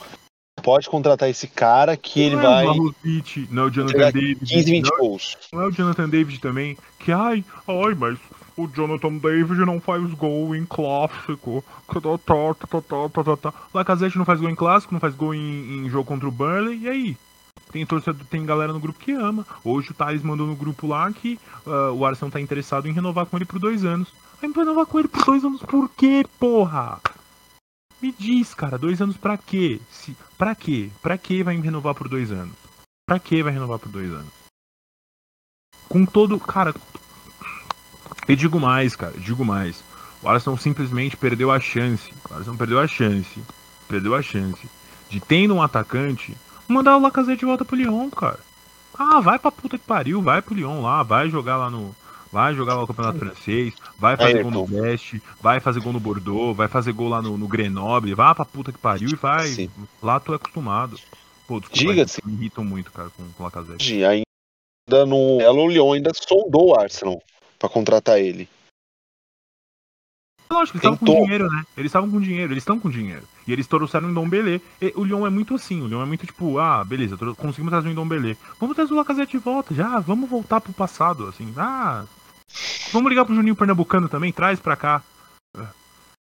pode contratar esse cara que ele não vai é o Vlahovic, não é o Jonathan David. 15, 20 não, gols. não é o Jonathan David também. Que ai, ai, mas o Jonathan David não faz gol em clássico. Lacazette não faz gol em clássico, não faz gol em, em jogo contra o Burnley. E aí? Tem torcedor, tem galera no grupo que ama. Hoje o Thales mandou no grupo lá que ah, o Arsenal tá interessado em renovar com ele por dois anos. Vai renovar com ele por dois anos por quê, porra? Me diz, cara, dois anos pra quê? Se, pra quê? Pra que vai renovar por dois anos? Pra que vai renovar por dois anos? Com todo. Cara. Eu digo mais, cara, digo mais. O Arsenal simplesmente perdeu a chance. O Arsenal perdeu a chance. Perdeu a chance de tendo um atacante mandar o Lacazette de volta pro Lyon, cara. Ah, vai pra puta que pariu, vai pro Lyon lá, vai jogar lá no. Vai jogar lá no Campeonato Francês, vai fazer Aí, gol no. Brest, vai fazer gol no Bordeaux, vai fazer gol lá no, no Grenoble, vai pra puta que pariu e vai. Sim. Lá tu é acostumado. Pô, desculpa, Diga-se. me irritam muito, cara, com, com o Lacazette. Ainda no Elo Lyon ainda sondou o Arsenal pra contratar ele. Lógico, eles estavam com dinheiro, né? Eles estavam com dinheiro, eles estão com dinheiro. E eles trouxeram o Ndombele. E o Lyon é muito assim, o Lyon é muito tipo, ah, beleza, conseguimos trazer o Ndombele. Vamos trazer o Lacazette de volta, já, vamos voltar pro passado, assim. Ah, vamos ligar pro Juninho Pernambucano também, traz pra cá.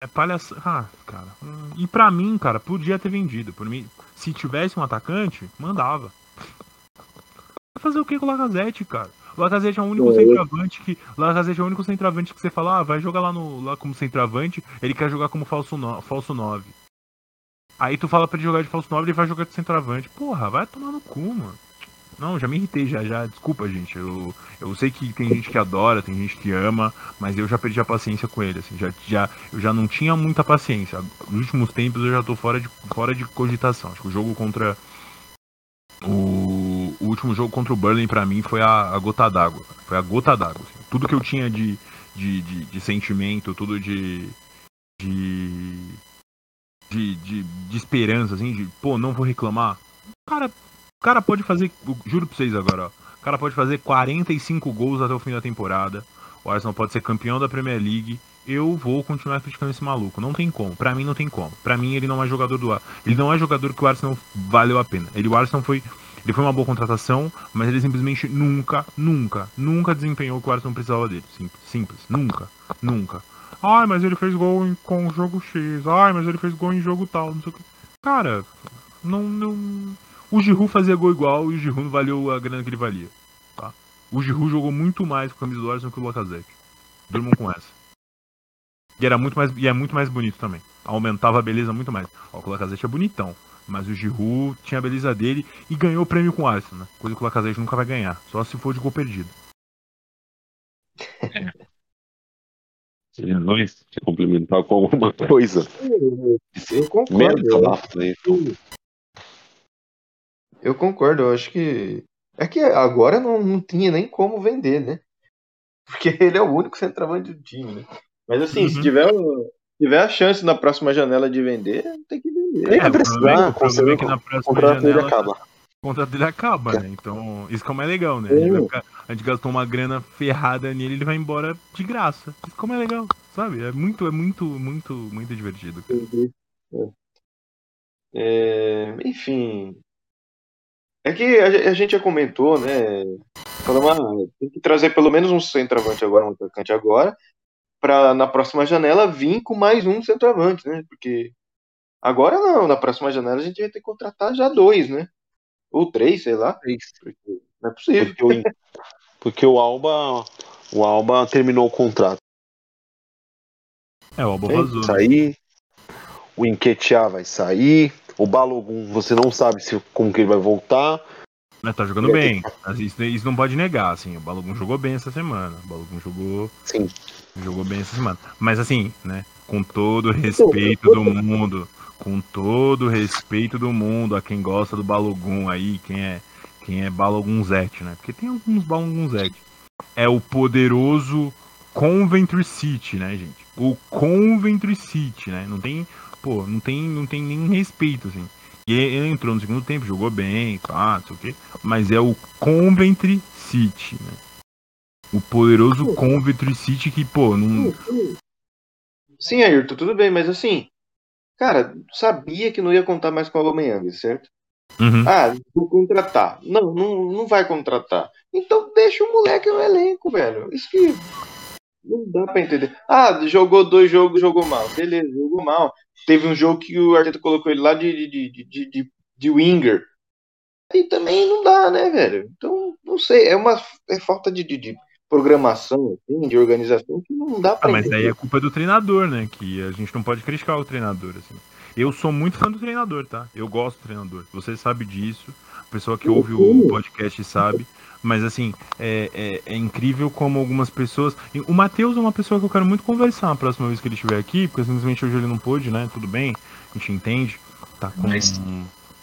É palhaça... Ah, cara. hum, E pra mim, cara, podia ter vendido. Por mim, se tivesse um atacante, mandava. fazer o que com o Lacazette, cara? O Lacazette é o único é, centroavante que. Lacazette é o único centroavante que você fala, ah, vai jogar lá, no, lá como centroavante, ele quer jogar como falso, no, falso 9. Aí tu fala pra ele jogar de falso 9, ele vai jogar de centroavante. Porra, vai tomar no cu, mano. Não, já me irritei, já, já. Desculpa, gente. Eu, eu sei que tem gente que adora, tem gente que ama, mas eu já perdi a paciência com ele, assim. Já, já, eu já não tinha muita paciência. Nos últimos tempos eu já tô fora de, fora de cogitação. Acho que o jogo contra. O último jogo contra o Burley para mim foi a, a gota d'água. Foi a gota d'água. Assim. Tudo que eu tinha de, de, de, de sentimento, tudo de. de de, de, de esperança, assim, de, pô, não vou reclamar. Cara, o cara pode fazer, juro pra vocês agora, ó, o cara pode fazer 45 gols até o fim da temporada. O Arsenal pode ser campeão da Premier League. Eu vou continuar criticando esse maluco. Não tem como. Pra mim não tem como. Pra mim ele não é jogador do Ele não é jogador que o Arsenal valeu a pena. Ele, o Arsenal foi. Ele foi uma boa contratação, mas ele simplesmente nunca, nunca, nunca desempenhou o que o Arsenal precisava dele. Simples, simples. Nunca, nunca. Ai, mas ele fez gol em, com o jogo X. Ai, mas ele fez gol em jogo tal. Não sei o que. Cara, não, não. O Giroud fazia gol igual e o Giroud não valeu a grana que ele valia. Tá? O Giroud jogou muito mais com a camisa do Arsenal que o Lacazette. Durmam com essa. E, era muito mais, e é muito mais bonito também. Aumentava a beleza muito mais. Ó, o Lacazette é bonitão. Mas o Giroud tinha a beleza dele e ganhou o prêmio com o Arsenal, né? Coisa que o Lacazette nunca vai ganhar. Só se for de gol perdido. Luiz, quer complementar com alguma coisa? Eu concordo. Eu, eu concordo, eu acho que. É que agora não, não tinha nem como vender, né? Porque ele é o único centroavante do time, né? Mas assim, uhum. se tiver, tiver a chance na próxima janela de vender, tem que vender. É, é precisar, o problema é que na próxima janela acaba contrato dele acaba, né? Então, isso que é o mais legal, né? A gente, ficar, a gente, gastou uma grana ferrada nele, ele vai embora de graça. Isso que é o mais legal, sabe? É muito, é muito, muito, muito divertido. É. É, enfim. É que a, a, gente já comentou, né? Falando, ah, tem que trazer pelo menos um centroavante agora, um atacante agora, para na próxima janela vir com mais um centroavante, né? Porque agora não, na próxima janela a gente vai ter que contratar já dois, né? Ou três, sei lá. Três. Não é possível. Porque o, porque o Alba. O Alba terminou o contrato. É, o Alba vazou. Né? Sair. O Enquetear vai sair. O Balogun, você não sabe se, como que ele vai voltar. Mas tá jogando bem. Isso, isso, não pode negar, assim. O Balogun jogou bem essa semana. O Balogun jogou. Sim. Jogou bem essa semana. Mas assim, né? Com todo o respeito do mundo com todo o respeito do mundo a quem gosta do Balogun aí, quem é quem é Balogunzete, né? Porque tem alguns Balogunzete. É o poderoso Coventry City, né, gente? O Coventry City, né? Não tem, pô, não tem, não tem nem respeito assim. E ele entrou no segundo tempo, jogou bem, claro, não sei o quê, mas é o Coventry City, né? O poderoso Coventry City que, pô, não Sim, Ayrton, tudo bem, mas assim, Cara, sabia que não ia contar mais com o Aubameyang, certo? Uhum. Ah, vou contratar. Não, não, não vai contratar. Então deixa o moleque no elenco, velho. Isso que não dá pra entender. Ah, jogou dois jogos, jogou mal. Beleza, jogou mal. Teve um jogo que o Arteta colocou ele lá de, de, de, de, de, winger. E também não dá, né, velho? Então, não sei. É uma é falta de, de, de programação, assim, de organização, que não dá pra. Ah, mas aí é culpa do treinador, né? Que a gente não pode criticar o treinador, assim. Eu sou muito fã do treinador, tá? Eu gosto do treinador. Você sabe disso. A pessoa que ouve o podcast sabe. Mas assim, é, é, é, incrível como algumas pessoas. O Matheus é uma pessoa que eu quero muito conversar a próxima vez que ele estiver aqui, porque simplesmente hoje ele não pôde, né? Tudo bem, a gente entende. Tá com. Mas...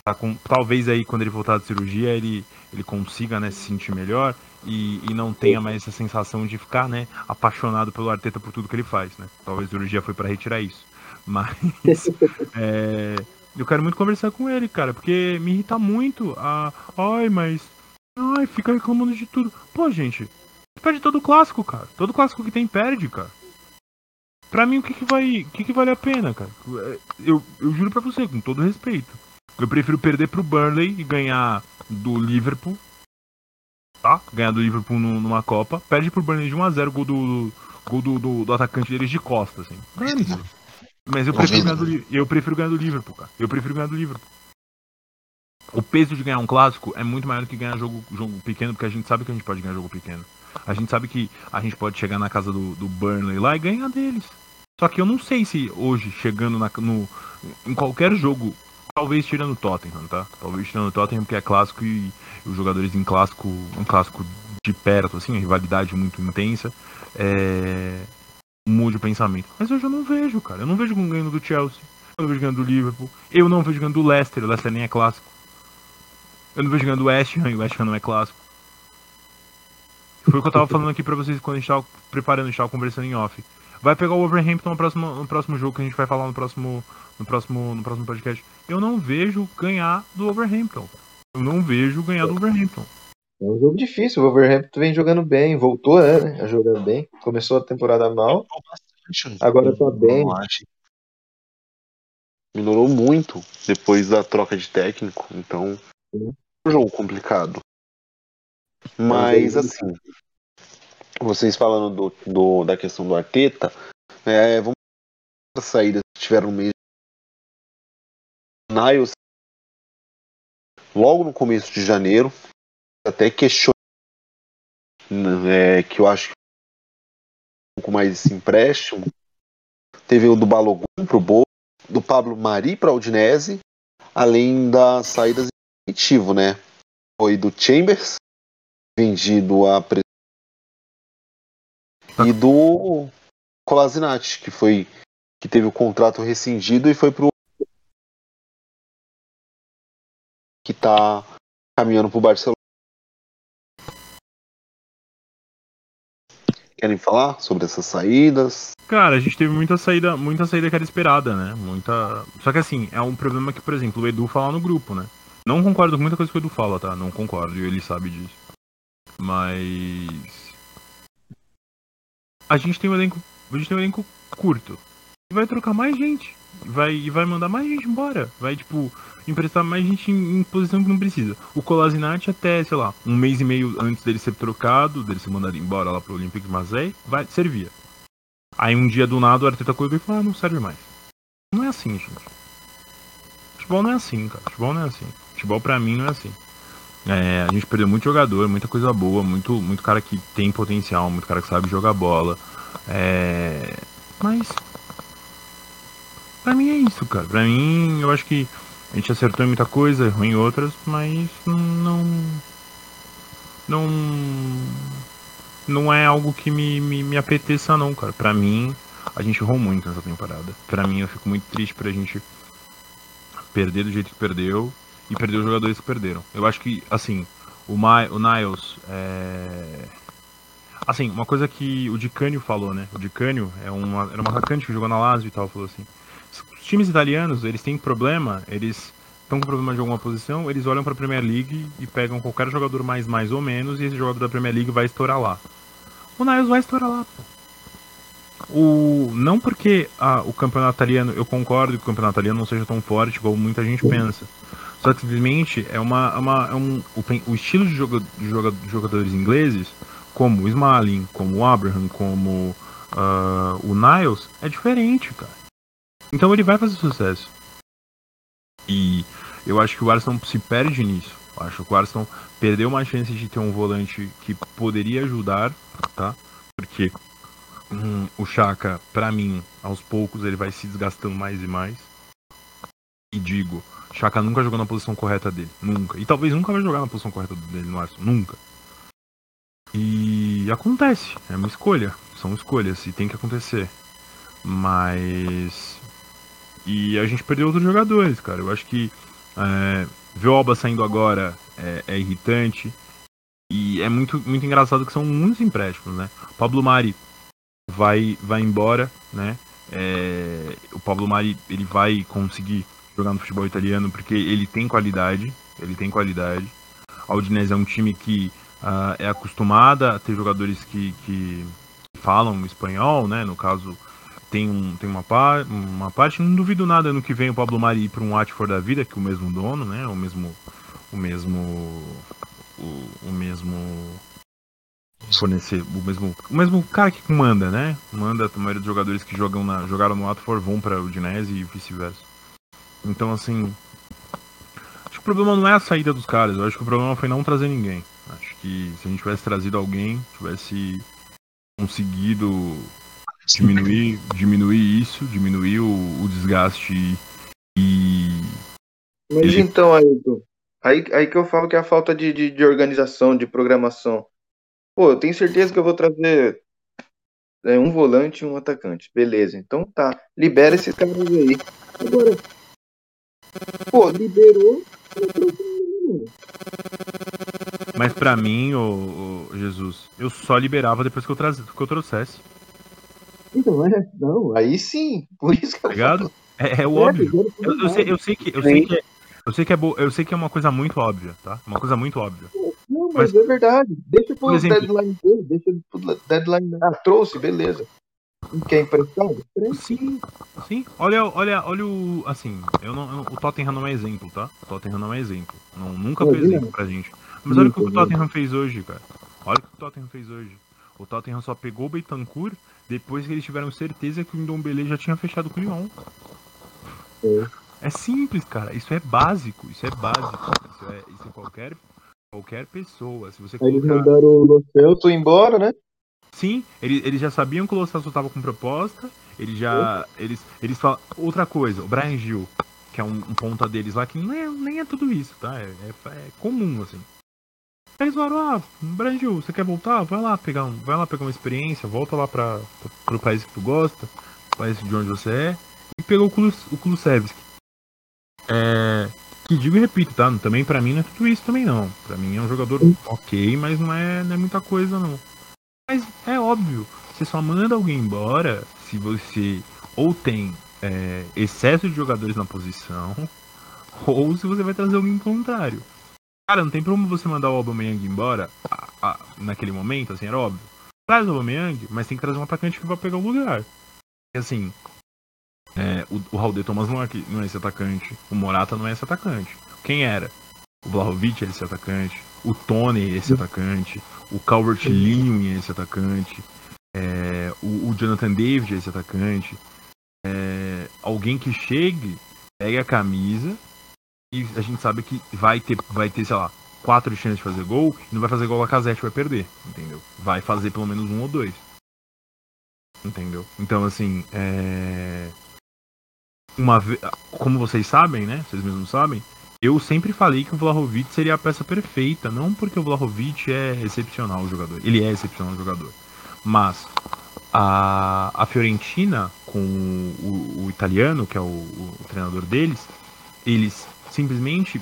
Tá com talvez aí quando ele voltar da cirurgia ele, ele consiga né, se sentir melhor e, e não tenha mais essa sensação de ficar, né, apaixonado pelo Arteta por tudo que ele faz, né? Talvez a cirurgia foi para retirar isso. Mas é, eu quero muito conversar com ele, cara, porque me irrita muito a. Ai, mas. Ai, fica reclamando de tudo. Pô, gente, perde todo clássico, cara. Todo clássico que tem perde, cara. Pra mim, o que, que vai. O que, que vale a pena, cara? Eu, eu juro pra você, com todo respeito. Eu prefiro perder pro Burnley e ganhar do Liverpool tá? Ganhar do Liverpool numa Copa, perde pro Burnley de 1x0, gol do, gol do, do, do atacante deles de costa, assim. Mas eu prefiro, ganhar do, eu prefiro ganhar do Liverpool, cara. Eu prefiro ganhar do Liverpool. o peso de ganhar um clássico é muito maior do que ganhar jogo, jogo pequeno, porque a gente sabe que a gente pode ganhar jogo pequeno. A gente sabe que a gente pode chegar na casa do, do Burnley lá e ganhar deles. Só que eu não sei se hoje, chegando na, no, em qualquer jogo, talvez tirando o Tottenham, tá? Talvez tirando o Tottenham, porque é clássico e, e os jogadores em clássico, um clássico de perto, assim, rivalidade muito intensa, é, mude o pensamento. Mas hoje eu não vejo, cara. Eu não vejo ganhando do Chelsea. Eu não vejo ganhando do Liverpool. Eu não vejo ganhando do Leicester. O Leicester nem é clássico. Eu não vejo ganhando do West Ham. E o West Ham não é clássico. Foi o que eu tava falando aqui pra vocês quando a gente tava preparando, a gente tava conversando em off. Vai pegar o Wolverhampton no próximo, no próximo jogo que a gente vai falar no próximo, no próximo, no próximo podcast. Eu não vejo ganhar do Wolverhampton. Eu não vejo ganhar do Wolverhampton. É um jogo difícil. O Wolverhampton vem jogando bem, voltou né, a jogar bem. Começou a temporada mal. Agora tá bem. Melhorou muito depois da troca de técnico. Então, é um jogo complicado. Mas, assim, vocês falando do, do, da questão do Arteta, é, vamos as saídas que tiveram no mês. Niles, logo no começo de janeiro, até questionou é, que eu acho que um pouco mais esse empréstimo. Teve o do Balogun pro Boa, do Pablo Mari para o Udinese, além das saídas definitivo, né? Foi do Chambers, vendido a preço e do Colasinati, que foi que teve o contrato rescindido e foi pro que tá caminhando pro Barcelona. Querem falar sobre essas saídas? Cara, a gente teve muita saída, muita saída que era esperada, né? Muita. Só que assim, é um problema que, por exemplo, o Edu fala no grupo, né? Não concordo com muita coisa que o Edu fala, tá? Não concordo, ele sabe disso. Mas. A gente tem um elenco. A gente tem um elenco curto. E vai trocar mais gente. Vai, e vai mandar mais gente embora. Vai, tipo, emprestar mais gente em, em, posição que não precisa. O Colasinati até, sei lá, um mês e meio antes dele ser trocado, dele ser mandado embora lá pro Olympique de Marseille, vai, servia. Aí um dia do nada o Arteta colocou e falou, ah, não serve mais. Não é assim, gente. Futebol não é assim, cara. Futebol não é assim. Futebol pra mim não é assim. É, a gente perdeu muito jogador, muita coisa boa, muito, muito cara que tem potencial, muito cara que sabe jogar bola. É, mas. Pra mim é isso, cara. Pra mim, eu acho que a gente acertou em muita coisa, errou em outras, mas não. Não. Não é algo que me, me, me apeteça, não, cara. Pra mim, a gente errou muito nessa temporada. Pra mim, eu fico muito triste pra gente perder do jeito que perdeu e perder os jogadores que perderam. Eu acho que, assim, o, My, o Niles é. Assim, uma coisa que o Dicânio falou, né? O Dicânio é uma, era um atacante que jogou na Lazio e tal, falou assim times italianos, eles têm problema, eles estão com problema de alguma posição, eles olham para a Premier League e pegam qualquer jogador mais mais ou menos e esse jogador da Premier League vai estourar lá. O Niles vai estourar lá. O, não porque o campeonato italiano, eu concordo que o campeonato italiano não seja tão forte igual muita gente pensa. Só que simplesmente é, uma, é uma, é um, o, o estilo de, joga, de, joga, de jogadores ingleses, como o Smalling, como o Abraham, como uh, o Niles, é diferente, cara. Então ele vai fazer sucesso. E eu acho que o Arsenal se perde nisso. Eu acho que o Arsenal perdeu uma chance de ter um volante que poderia ajudar, tá? Porque hum, o Chaka, para mim, aos poucos ele vai se desgastando mais e mais. E digo, Chaka nunca jogou na posição correta dele, nunca. E talvez nunca vai jogar na posição correta dele no Arsenal, nunca. E acontece, é uma escolha, são escolhas e tem que acontecer. Mas e a gente perdeu outros jogadores, cara. Eu acho que é, ver o Alba saindo agora é, é, irritante. E é muito, muito engraçado que são muitos empréstimos, né? O Pablo Mari vai, vai embora, né? É, o Pablo Mari ele vai conseguir jogar no futebol italiano porque ele tem qualidade. Ele tem qualidade. A Udinese é um time que uh, é acostumada a ter jogadores que, que falam espanhol, né? No caso, tem, um, tem uma, par, uma parte, não duvido nada no que vem o Pablo Mari ir para um Watford da vida, que é o mesmo dono, né? O mesmo. O mesmo. O, o mesmo. Fornecer. O mesmo. O mesmo cara que manda, né? Manda a maioria dos jogadores que jogam na, jogaram no Watford vão para o Udinese e vice-versa. Então assim. que o problema não é a saída dos caras, eu acho que o problema foi não trazer ninguém. Acho que se a gente tivesse trazido alguém, tivesse conseguido diminuir, diminuir isso, diminuir o, o desgaste e. Mas Ele- então, Ailton, aí, aí que eu falo que é a falta de, de, de organização, de programação. Pô, eu tenho certeza que eu vou trazer é, um volante e um atacante. Beleza, então tá. Libera esses caras aí. Agora, pô, liberou. Mas pra mim, ô, ô, Jesus, eu só liberava depois que eu, traz, que eu trouxesse, Então, é, não, aí sim. Por isso que tá eu ligado? É, é o falo. óbvio. Eu, eu sei, eu sei que. Eu sei que é, eu sei que é bo... eu sei que é uma coisa muito óbvia, tá? Uma coisa muito óbvia. Não, mas, é verdade. Deixa pro Por exemplo- deadline dele, deixa pro deadline. Ah, trouxe, beleza. Quer emprestado? Empresta. Sim, sim. Olha, olha, olha o. Assim, eu não, eu- o Tottenham não é exemplo, tá? O Tottenham não é exemplo. Não, nunca foi exemplo pra gente. Mas olha o que o Tottenham fez hoje, cara. Olha o que o Tottenham fez hoje. O Tottenham só pegou o Betancourt depois que eles tiveram certeza que o Ndombele já tinha fechado com o Lyon. É. É simples, cara. Isso é básico. Isso é básico. Isso é, isso é qualquer, qualquer pessoa. Se você Aí eles colocar... mandaram o Lo Celso embora, né? Sim, eles, eles já sabiam que o Lo Celso tava com proposta. Eles já. Eles, eles falam. Outra coisa, o Brian Gil, que é um, um ponta deles lá, que não é, nem é tudo isso, tá? É, é- é comum, assim. Aí Eles falaram, ah, Brian Gil, você quer voltar? Vai lá pegar um, vai lá pegar uma experiência, volta lá pra, pro país que tu gosta, país de onde você é, e pegou o, Kulus, o. É. Que digo e repito, tá? Também pra mim não é tudo isso também não. Pra mim é um jogador ok, mas não é, não é muita coisa não. Mas é óbvio, você só manda alguém embora se você ou tem é, excesso de jogadores na posição, ou se você vai trazer alguém contrário. Cara, não tem como você mandar o Aubameyang embora a- a- naquele momento, assim, era óbvio. Traz o Aubameyang, mas tem que trazer um atacante que vai pegar o lugar. E assim, é, o, o Raul de Thomas não é, não é esse atacante, o Morata não é esse atacante. Quem era? O Vlahovic é esse atacante, o Tony é esse atacante, o Calvert Lewin é esse atacante, é, o, o Jonathan David é esse atacante. É, alguém que chegue, pegue a camisa e a gente sabe que vai ter, vai ter, sei lá, quatro chances de fazer gol e não vai fazer gol a Casete vai perder, entendeu? Vai fazer pelo menos um ou dois. Entendeu? Então, assim, é... Uma ve... Como vocês sabem, né? Vocês mesmos sabem, eu sempre falei que o Vlahovic seria a peça perfeita, não porque o Vlahovic é excepcional jogador, ele é excepcional jogador, mas a, a Fiorentina com o, o italiano, que é o, o treinador deles, eles simplesmente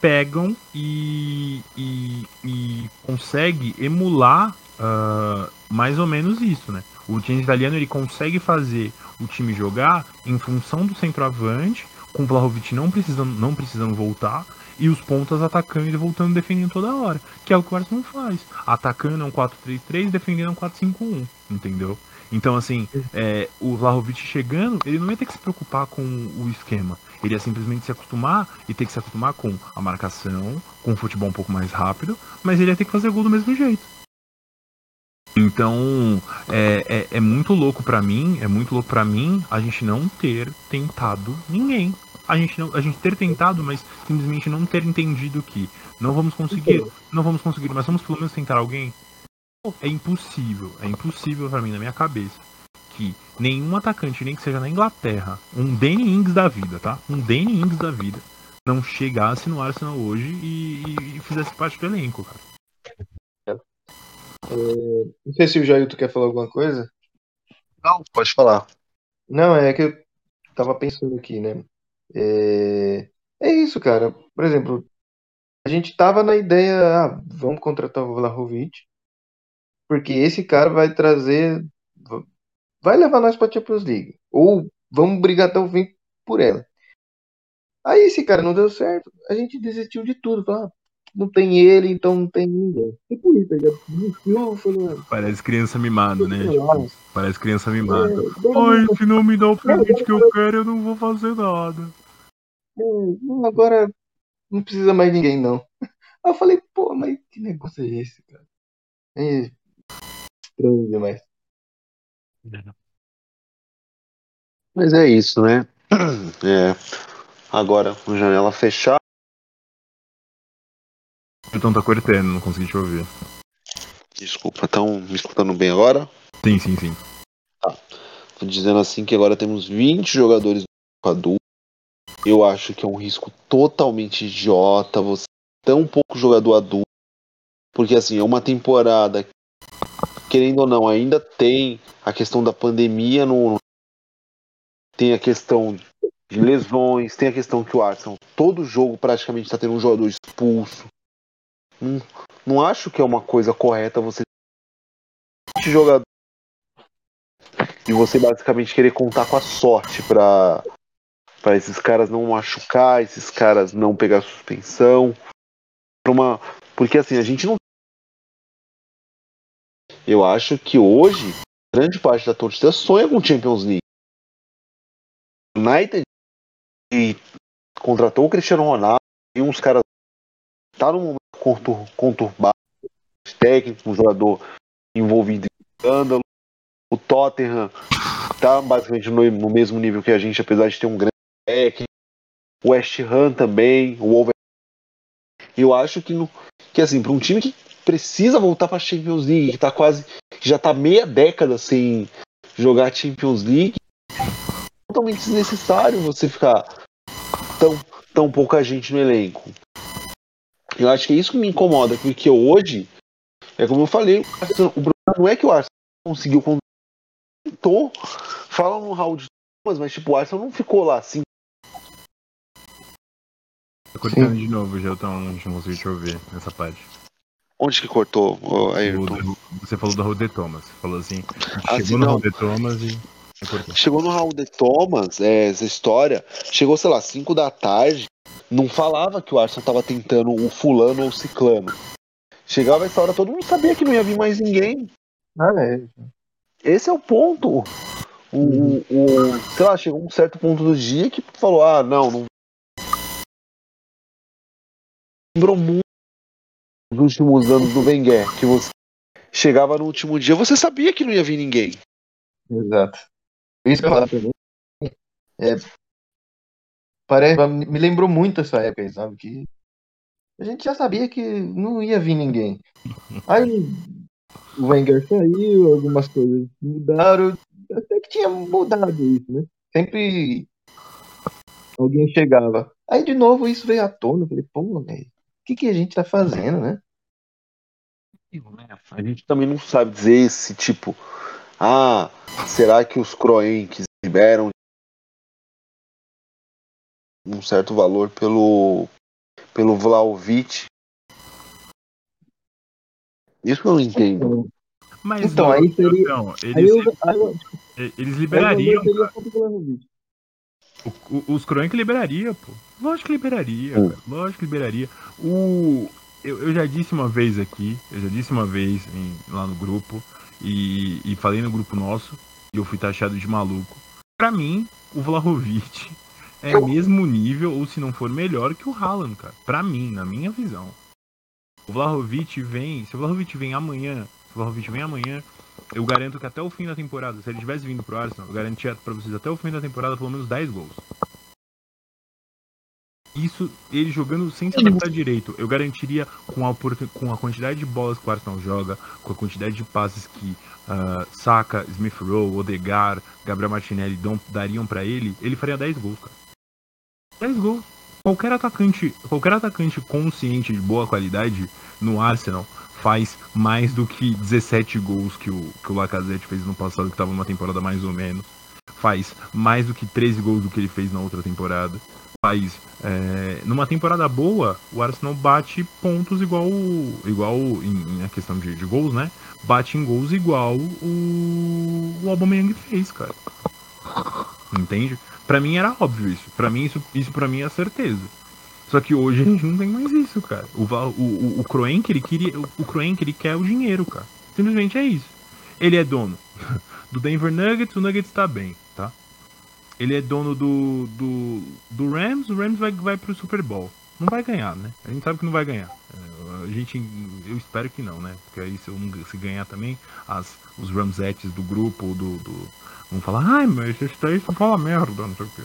pegam e, e, e consegue emular ah, mais ou menos isso, né? O time italiano ele consegue fazer o time jogar em função do centroavante, com o Vlahovic não precisando, não precisando voltar, e os pontas atacando e voltando defendendo toda hora. Que é o que o Arsenal faz. Atacando é um 4-3-3, defendendo é um 4-5-1, entendeu? Então, assim, é, o Vlahovic chegando, ele não ia ter que se preocupar com o esquema. Ele ia simplesmente se acostumar e ter que se acostumar com a marcação, com o futebol um pouco mais rápido, mas ele ia ter que fazer gol do mesmo jeito. Então, é, é, é muito louco pra mim, é muito louco pra mim a gente não ter tentado ninguém. A gente, não, a gente ter tentado, mas simplesmente não ter entendido que não vamos conseguir, não vamos conseguir, mas vamos pelo menos tentar alguém. É impossível, é impossível pra mim na minha cabeça que nenhum atacante, nem que seja na Inglaterra, um Danny Ings da vida, tá? Um Danny Ings da vida, não chegasse no Arsenal hoje e, e- e fizesse parte do elenco, cara. Não sei se o Jailton quer falar alguma coisa. Não, pode falar. Não, é que eu tava pensando aqui, né? É, é isso, cara. Por exemplo, a gente tava na ideia, ah, vamos contratar o Vlahovic, porque esse cara vai trazer, vai levar nós pra Champions League, ou vamos brigar até o fim por ela. Aí esse cara não deu certo, a gente desistiu de tudo, falou, ah, não tem ele, então não tem ninguém. E por isso, ligado? Desistiu, falou, Parece criança mimada, né? Tipo, parece criança mimada. "É, Ai, se não me dá o presente que eu quero, eu não vou fazer nada. É, agora não precisa mais ninguém, não. Aí eu falei, pô, mas que negócio é esse, cara? É estranho demais. Mas é isso, né? É, agora, com janela fechada. Então tá cortando, não consegui te ouvir. Desculpa, estão me escutando bem agora? Sim, sim, sim. Tá. Tô dizendo assim que agora temos 20 jogadores adultos. Eu acho que é um risco totalmente idiota você tão pouco jogador adulto. Porque assim, é uma temporada querendo ou não, ainda tem a questão da pandemia no tem a questão de lesões, tem a questão que o Arsenal todo jogo praticamente está tendo um jogador expulso. Não, não acho que é uma coisa correta você jogador e você basicamente querer contar com a sorte para para esses caras não machucar, esses caras não pegar suspensão, uma porque assim a gente não eu acho que hoje grande parte da torcida sonha com Champions League. United e contratou o Cristiano Ronaldo e uns caras tá num momento conturbado técnico, um jogador envolvido em escândalo. O Tottenham tá basicamente no, no, mesmo nível que a gente, apesar de ter um grande técnico. O West Ham também, o Wolverhampton. Eu acho que, no, que assim, para um time que precisa voltar para Champions League, que tá quase já tá meia década sem jogar Champions League, totalmente desnecessário você ficar tão, tão pouca gente no elenco. Eu acho que é isso que me incomoda, porque hoje, é como eu falei, o problema não é que o Arsenal conseguiu tentou, falam no Thomas, mas tipo, o Arsenal não ficou lá assim. Cortando de novo, já então não consegui te ouvir nessa parte. Onde que cortou, Ayrton? Você falou do Raul de Thomas. Falou assim, ah, chegou no Raul de Thomas e. Chegou no Raul de Thomas, é, essa história. Chegou, sei lá, 5 da tarde. Não falava que o Arsenal tava tentando o fulano ou o ciclano. Chegava essa hora, todo mundo sabia que não ia vir mais ninguém. Ah, é. Esse é o ponto. O, uhum. o, sei lá, chegou um certo ponto do dia que falou: ah, não, não. Lembrou muito nos últimos anos do Wenger, que você chegava no último dia, você sabia que não ia vir ninguém. Exato. Isso que eu falo. É, parece, me lembrou muito essa época, sabe? Que a gente já sabia que não ia vir ninguém. Aí o Wenger saiu, algumas coisas mudaram, até que tinha mudado isso, né? Sempre alguém chegava. Aí de novo isso veio à tona, eu falei, pô, velho, o que, que a gente tá fazendo, né? A gente também não sabe dizer se tipo, ah, será que os Kroenks liberam um certo valor pelo pelo Vlaovic. Isso que eu não entendo. Mas então, aí seria. Então, eles, aí eu, aí eu, eles liberariam. O, os Kroenk liberaria, pô. Lógico que liberaria, hum. cara. Lógico que liberaria. O, eu, eu, já disse uma vez aqui, eu já disse uma vez em, lá no grupo, e, e falei no grupo nosso, e eu fui taxado de maluco. Pra mim, o Vlahovic é mesmo nível, ou se não for melhor que o Haaland, cara. Pra mim, na minha visão. O Vlahovic vem. Se o Vlahovic vem amanhã. Se o Vlahovic vem amanhã. Eu garanto que até o fim da temporada, se ele tivesse vindo pro Arsenal, eu garantia pra vocês até o fim da temporada pelo menos 10 gols. Isso, ele jogando sem se adaptar direito, eu garantiria com a, com a quantidade de bolas que o Arsenal joga, com a quantidade de passes que uh, Saka, Smith Rowe, Odegar, Gabriel Martinelli dão, dariam para ele, ele faria 10 gols, cara. 10 gols. Qualquer atacante, qualquer atacante consciente de boa qualidade no Arsenal faz mais do que 17 gols que o, que o Lacazette fez no passado, que estava numa temporada mais ou menos. Faz mais do que 13 gols do que ele fez na outra temporada. Faz. É, numa temporada boa, o Arsenal bate pontos igual. igual em, em a questão de, de, gols, né? Bate em gols igual o, o Aubameyang fez, cara. Entende? Para mim era óbvio isso. Para mim isso, isso para mim é certeza. Só que hoje a gente não tem mais isso, cara. O o, o, o Kroenk, ele queria, o, o ele quer o dinheiro, cara. Simplesmente é isso. Ele é dono do Denver Nuggets, o Nuggets tá bem, tá? Ele é dono do, do, do Rams, o Rams vai, vai pro Super Bowl. Não vai ganhar, né? A gente sabe que não vai ganhar. É, a gente, eu espero que não, né? Porque aí se, se ganhar também, as, os Ramsettes do grupo, do, do, Vão falar, ai, mas esse daí só fala merda, não sei o quê.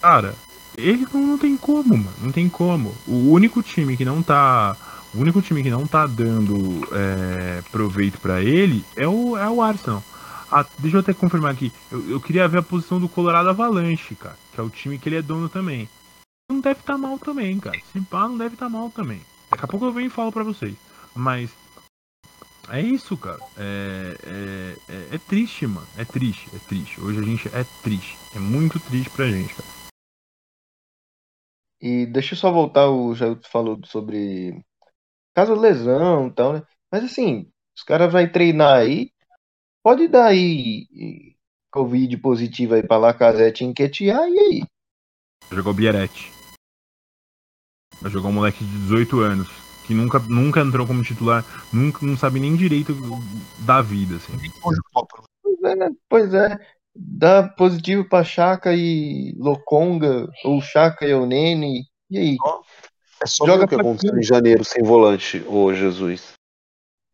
Cara, Ele não, tem como, mano. Não tem como. O único time que não tá. O único time que não tá dando é, proveito para ele é o, é o Arsenal. Ah, deixa eu até confirmar aqui. Eu, eu, queria ver a posição do Colorado Avalanche, cara. Que é o time que ele é dono também. Não deve estar tá mal também, cara. Se pá, não deve estar tá mal também. Daqui a pouco eu venho e falo pra vocês. Mas. É isso, cara. É, é, é, é triste, mano. É triste, é triste. Hoje a gente é triste. É muito triste pra gente, cara. E deixa eu só voltar, o Jair falou sobre caso lesão e tal, né? Mas assim, os caras vão treinar aí, pode dar aí Covid positivo aí pra Lacazette enquetear, e aí? Jogou Bierete. Vai jogar um moleque de 18 anos, que nunca, nunca entrou como titular, nunca não sabe nem direito da vida, assim. Pois é, pois é. Dá positivo pra Chaka e Lokonga, ou Chaka e Onene, e aí? É só Joga o que aconteceu em janeiro sem volante, ô Jesus.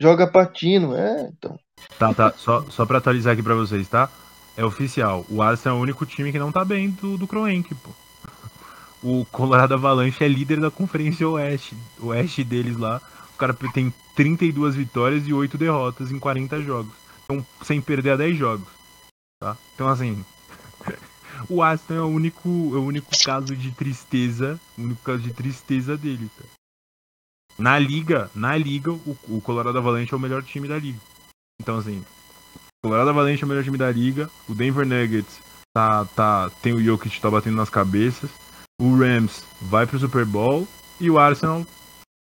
Joga patino, é, então. Tá, tá, só, só pra atualizar aqui pra vocês, tá? É oficial, o Arsenal é o único time que não tá bem do, do Kroenke, pô. O Colorado Avalanche é líder da Conferência Oeste. O Oeste deles lá, o cara tem 32 vitórias e 8 derrotas em 40 jogos. Então, sem perder a 10 jogos. Tá? Então, assim, o Aston é o único, é o único caso de tristeza, o único caso de tristeza dele, tá? Na liga, na liga, o, o Colorado Avalanche é o melhor time da liga. Então assim, o Colorado Avalanche é o melhor time da liga, o Denver Nuggets tá, tá, tem o Jokic tá batendo nas cabeças, o Rams vai pro Super Bowl e o Arsenal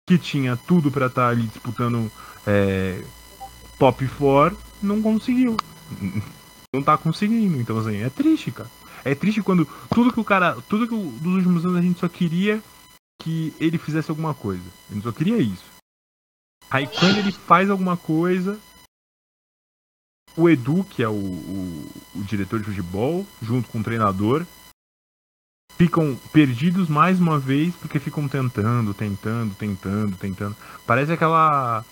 que tinha tudo para estar tá ali disputando é, top 4 não conseguiu. Não tá conseguindo, então assim, é triste, cara. É triste quando tudo que o cara. Tudo que dos últimos anos a gente só queria que ele fizesse alguma coisa. A gente só queria isso. Aí quando ele faz alguma coisa. O Edu, que é o, o, o diretor de futebol, junto com o treinador, ficam perdidos mais uma vez porque ficam tentando, tentando, tentando, tentando. Parece aquela.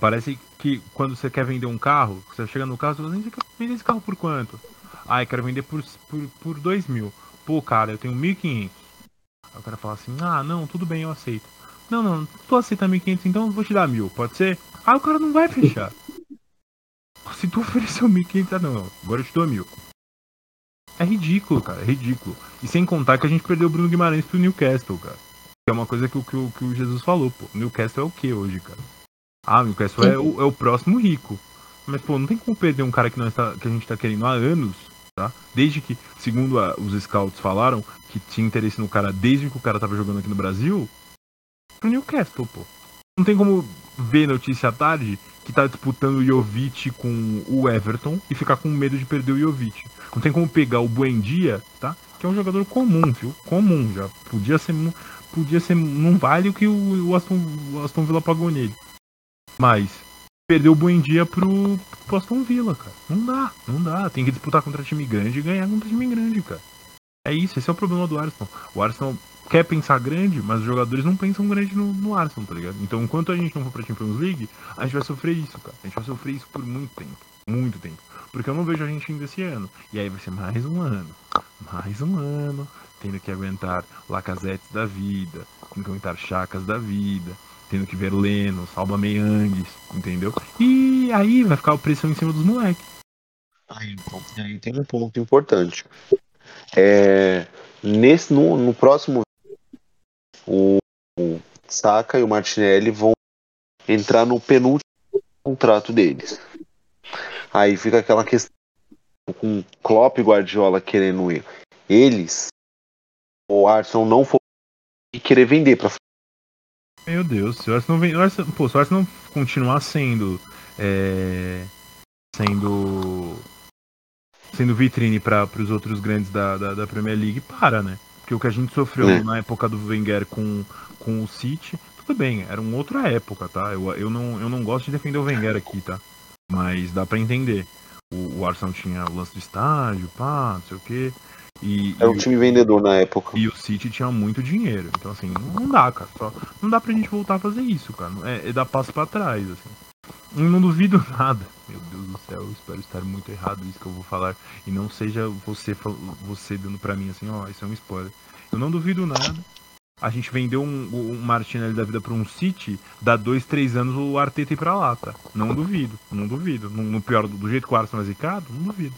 Parece que quando você quer vender um carro, você chega no carro e fala assim, vender esse carro por quanto? Ah, eu quero vender por, por, por 2 mil. Pô, cara, eu tenho 1.500. Aí o cara fala assim, ah, não, tudo bem, eu aceito. Não, não, tu aceita 1.500, então eu vou te dar mil, pode ser? Ah, o cara não vai fechar. Se tu ofereceu 1.500, ah, não, agora eu te dou mil. É ridículo, cara, é ridículo. E sem contar que a gente perdeu o Bruno Guimarães pro Newcastle, cara. Que é uma coisa que, que, que o Jesus falou, pô. Newcastle é o que hoje, cara? Ah, o Newcastle é o, é o próximo rico. Mas, pô, não tem como perder um cara que, nós tá, que a gente tá querendo há anos tá? Desde que, segundo a, os scouts falaram, que tinha interesse no cara desde que o cara tava jogando aqui no Brasil, pro Newcastle, pô. Não tem como ver notícia à tarde que tá disputando o Jovic com o Everton e ficar com medo de perder o Jovic. Não tem como pegar o Buendia, tá? Que é um jogador comum, viu? Comum já. Podia ser, podia ser não vale o que o Aston, o Aston Villa pagou nele. Mas perdeu o bom dia pro, pro Aston Villa, cara. Não dá, não dá. Tem que disputar contra time grande e ganhar contra time grande, cara. É isso, esse é o problema do Arsenal. O Arsenal quer pensar grande, mas os jogadores não pensam grande no, no Arsenal, tá ligado? Então, enquanto a gente não for pra Champions League, a gente vai sofrer isso, cara. A gente vai sofrer isso por muito tempo. Muito tempo. Porque eu não vejo a gente indo esse ano. E aí vai ser mais um ano. Mais um ano. Tendo que aguentar Lacazetes da vida. Tendo que aguentar Chacas da vida tendo que ver Leno, Salva Meyangues, entendeu? E aí vai ficar a pressão em cima dos moleques. Aí, aí tem um ponto importante. É, nesse, no, no próximo o, o Saka e o Martinelli vão entrar no penúltimo contrato deles. Aí fica aquela questão com Klopp e Guardiola querendo eles, o Arsenal não for querer vender para meu Deus, se o Arsenal, vem, o Arsenal, pô, se o Arsenal continuar sendo. É, sendo. sendo vitrine para os outros grandes da, da, da, Premier League, para, né? Porque o que a gente sofreu é. na época do Wenger com, com o City, tudo bem, era uma outra época, tá? Eu, eu, não, eu não gosto de defender o Wenger aqui, tá? Mas dá para entender. O, o Arsenal tinha o lance do estádio, pá, não sei o quê. E, Era um time vendedor na época. E o City tinha muito dinheiro. Então, assim, não dá, cara. Só, não dá pra gente voltar a fazer isso, cara. É, é dar passo pra trás, assim. não duvido nada. Meu Deus do céu. eu espero estar muito errado isso que eu vou falar. E não seja você, você dando pra mim assim, ó, oh, isso é um spoiler. Eu não duvido nada. A gente vendeu um, um Martinelli da vida pra um City, dá dois, três anos o Arteta ir pra lá, tá? Não duvido, não duvido. No, no pior, do jeito que o Arsenal é zicado, não duvido.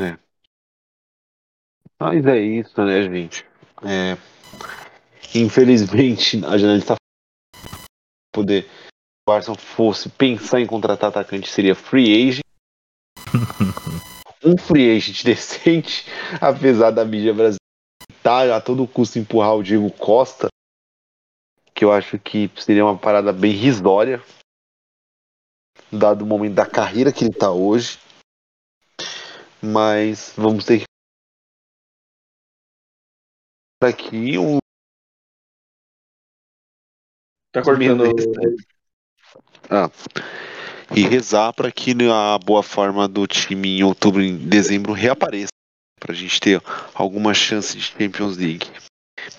É. Mas é isso, né, gente? É... Infelizmente, a janela está poder o Arsenal fosse pensar em contratar atacante seria free agent. um free agent decente, apesar da mídia brasileira a todo custo empurrar o Diego Costa, que eu acho que seria uma parada bem risória, dado o momento da carreira que ele está hoje. Mas vamos ter que aqui um Tá cortando. Ah. E rezar para que a boa forma do time em outubro e dezembro reapareça. Para a gente ter alguma chance de Champions League.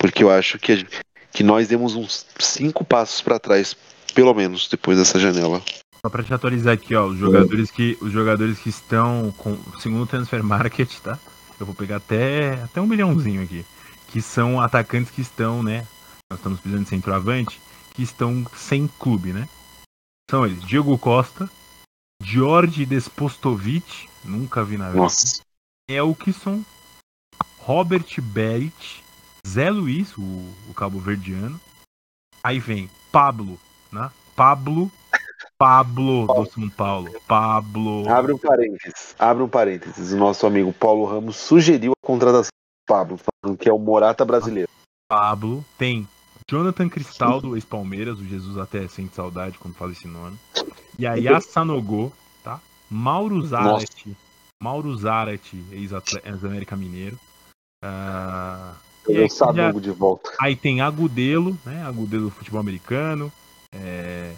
Porque eu acho que, que nós demos uns cinco passos para trás, pelo menos, depois dessa janela. Só para te atualizar aqui, ó, os jogadores que, os jogadores que estão com segundo o Transfer Market, tá? Eu vou pegar até, até um milhãozinho aqui. Que são atacantes que estão, né? Nós estamos precisando de centroavante, que estão sem clube, né? São eles: Diego Costa, George Despostovic, nunca vi na vida. Elkson, Robert Berit, Zé Luiz, o, o cabo-verdiano. Aí vem Pablo, né? Pablo, Pablo do São Paulo. Pablo. Abre um parênteses. Abre um parênteses. O nosso amigo Paulo Ramos sugeriu a contratação Pablo, falando que é o Morata brasileiro. Pablo tem Jonathan Cristaldo, ex-Palmeiras, o Jesus até sente saudade quando fala esse nome. E aí a Sanogô, tá? Mauro Zarate. Mauro Zarate, ex-América Mineiro. Uh, e aí, já, de volta. Aí tem Agudelo, né? Agudelo do futebol americano. É,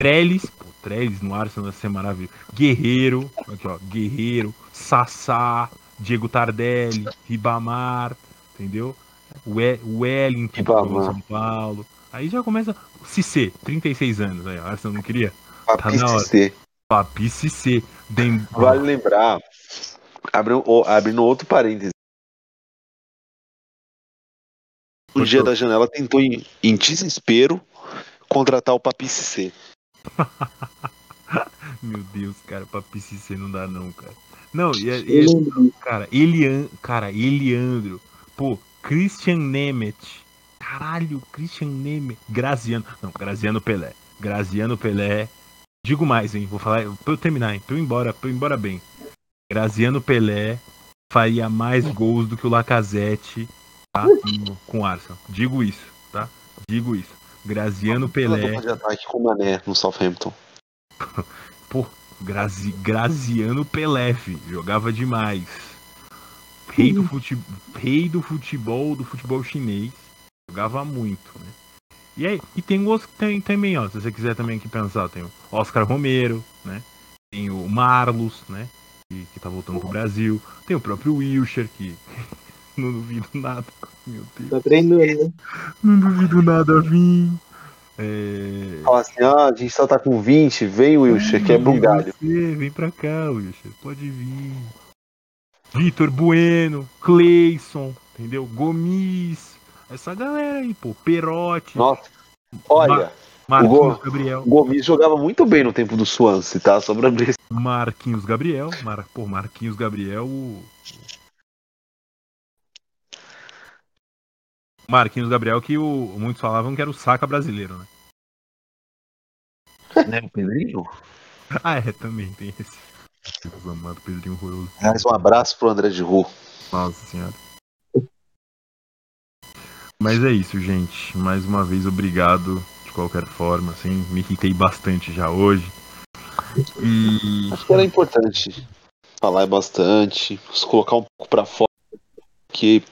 Trellis, pô, Trellis no Arsenal vai ser maravilhoso. Guerreiro, aqui ó, Guerreiro, Sassá, Diego Tardelli, Ribamar, entendeu? o Wellington em São Paulo. Aí já começa. Cissé, 36 anos. Aí, Arsenal não queria. Papi tá na hora. Cissé. Papi Cissé. Dem... Vale lembrar, abrindo, abrindo outro parênteses. No dia da janela tentou, em, em desespero, contratar o Papi Cissé. Meu Deus, cara, Papi Cissé não dá não, cara. Não, e, e cara, Elian, cara, Eliandro. Pô, Christian Nemeth. Caralho, Christian Nemeth. Graziano. Não, Graziano Pelé. Graziano Pelé. Digo mais, hein? Vou falar pra eu terminar, hein? Pra eu ir embora, pra eu ir embora bem. Graziano Pelé faria mais gols do que o Lacazette tá? com o Arsenal. Digo isso, tá? Digo isso. Graziano Pelé. de ataque com o Mané no Southampton. Pô, Grazi... Graziano Pelé, filho. Jogava demais rei do, futebol, rei do futebol, do futebol chinês. Jogava muito, né? E aí, e tem tem também, ó, se você quiser também aqui pensar, tem o Oscar Romero, né? Tem o Marlos, né? Que, que tá voltando pro Brasil. Tem o próprio Wilshire, que não duvido nada. Meu Deus. Tá treinando, né? Não duvido nada vir. É... Fala assim, ah, a gente só tá com 20, vem Wilshire, que é um galho. Vem pra cá, Wilshire, pode vir. Vitor Bueno, Cleison, entendeu? Gomes, essa galera aí, pô, Perotti. Nossa, olha, Mar Marquinhos Gabriel. Gomes jogava muito bem no tempo do Swansea, tá? Só pra abrir. Marquinhos Gabriel, Mar... pô, Marquinhos Gabriel. Marquinhos Gabriel, que o... muitos falavam que era o saca brasileiro, né? Né, o Pedrinho? ah, é, também tem esse. Deus amado, Pedrinho horroroso. Mais um abraço pro André de Ru. Nossa senhora. Mas é isso, gente. Mais uma vez, obrigado de qualquer forma. Assim, me irritei bastante já hoje. E... Acho que era importante falar bastante, colocar um pouco para fora, que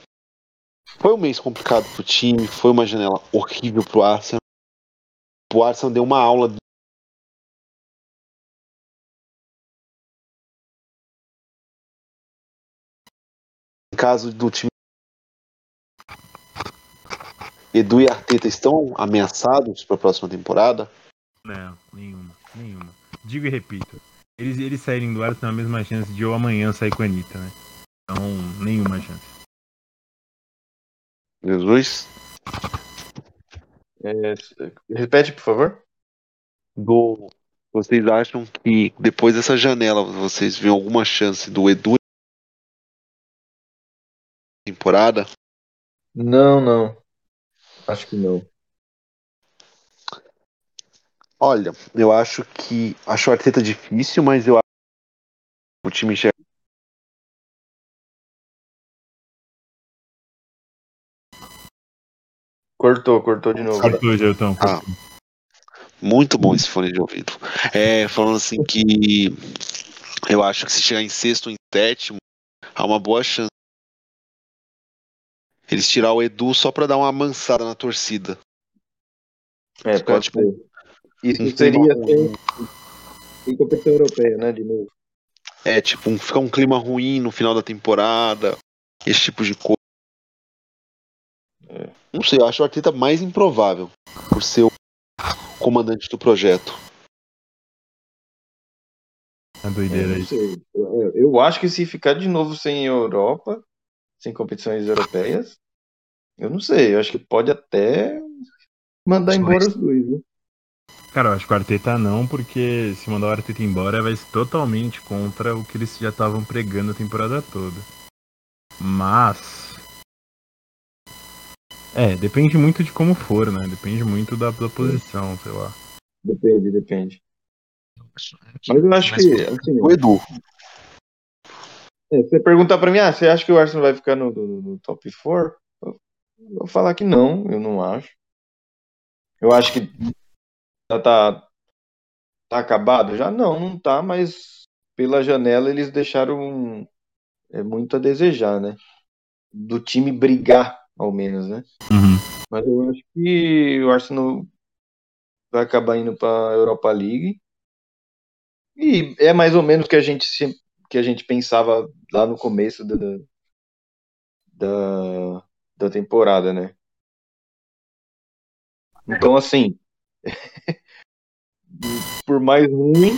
foi um mês complicado pro time, foi uma janela horrível pro Arsenal. O Arsenal deu uma aula caso do time Edu e Arteta estão ameaçados para a próxima temporada? Não, nenhuma, nenhuma. Digo e repito. eles, eles saírem do Arsenal tem a mesma chance de eu amanhã sair com a Anitta, né? Então, nenhuma chance. Jesus? É, repete, por favor. Do, vocês acham que depois dessa janela vocês veem alguma chance do Edu temporada? Não, não. Acho que não. Olha, eu acho que acho o Arteta difícil, mas eu acho que o time chega Cortou, cortou de novo. Cortou, Geltão. Ah. Muito bom esse fone de ouvido. É, falando assim que eu acho que se chegar em sexto ou em sétimo, há uma boa chance. Eles tirar o Edu só pra dar uma amansada na torcida. É, Ficar, pode tipo, ser. Isso um seria sem, competição europeia, né? De novo. É, tipo, um, fica um clima ruim no final da temporada. Esse tipo de coisa. É. Não sei, eu acho o Arteta mais improvável por ser o comandante do projeto. É doideira não isso. Eu, eu acho que se ficar de novo sem Europa, sem competições europeias, eu não sei. Eu acho que pode até mandar Mas- embora os dois, né? Cara, eu acho que o Arteta não, porque se mandar o Arteta embora vai ser totalmente contra o que eles já estavam pregando a temporada toda. Mas. É, depende muito de como for, né? Depende muito da, da posição, sei lá. Depende, depende. Mas eu acho que, assim, O Edu. É, você perguntar pra mim, ah, você acha que o Arsenal vai ficar no, no- no top 4? Eu eu vou falar que não, eu não acho. Eu acho que já tá, tá acabado? Já não, não tá, mas pela janela eles deixaram é, muito a desejar, né? Do time brigar, ao menos, né? Uhum. Mas eu acho que o Arsenal vai acabar indo para Europa League. E é mais ou menos o que a gente se- que a gente pensava lá no começo da, da, da temporada, né? Então, assim, por mais ruim,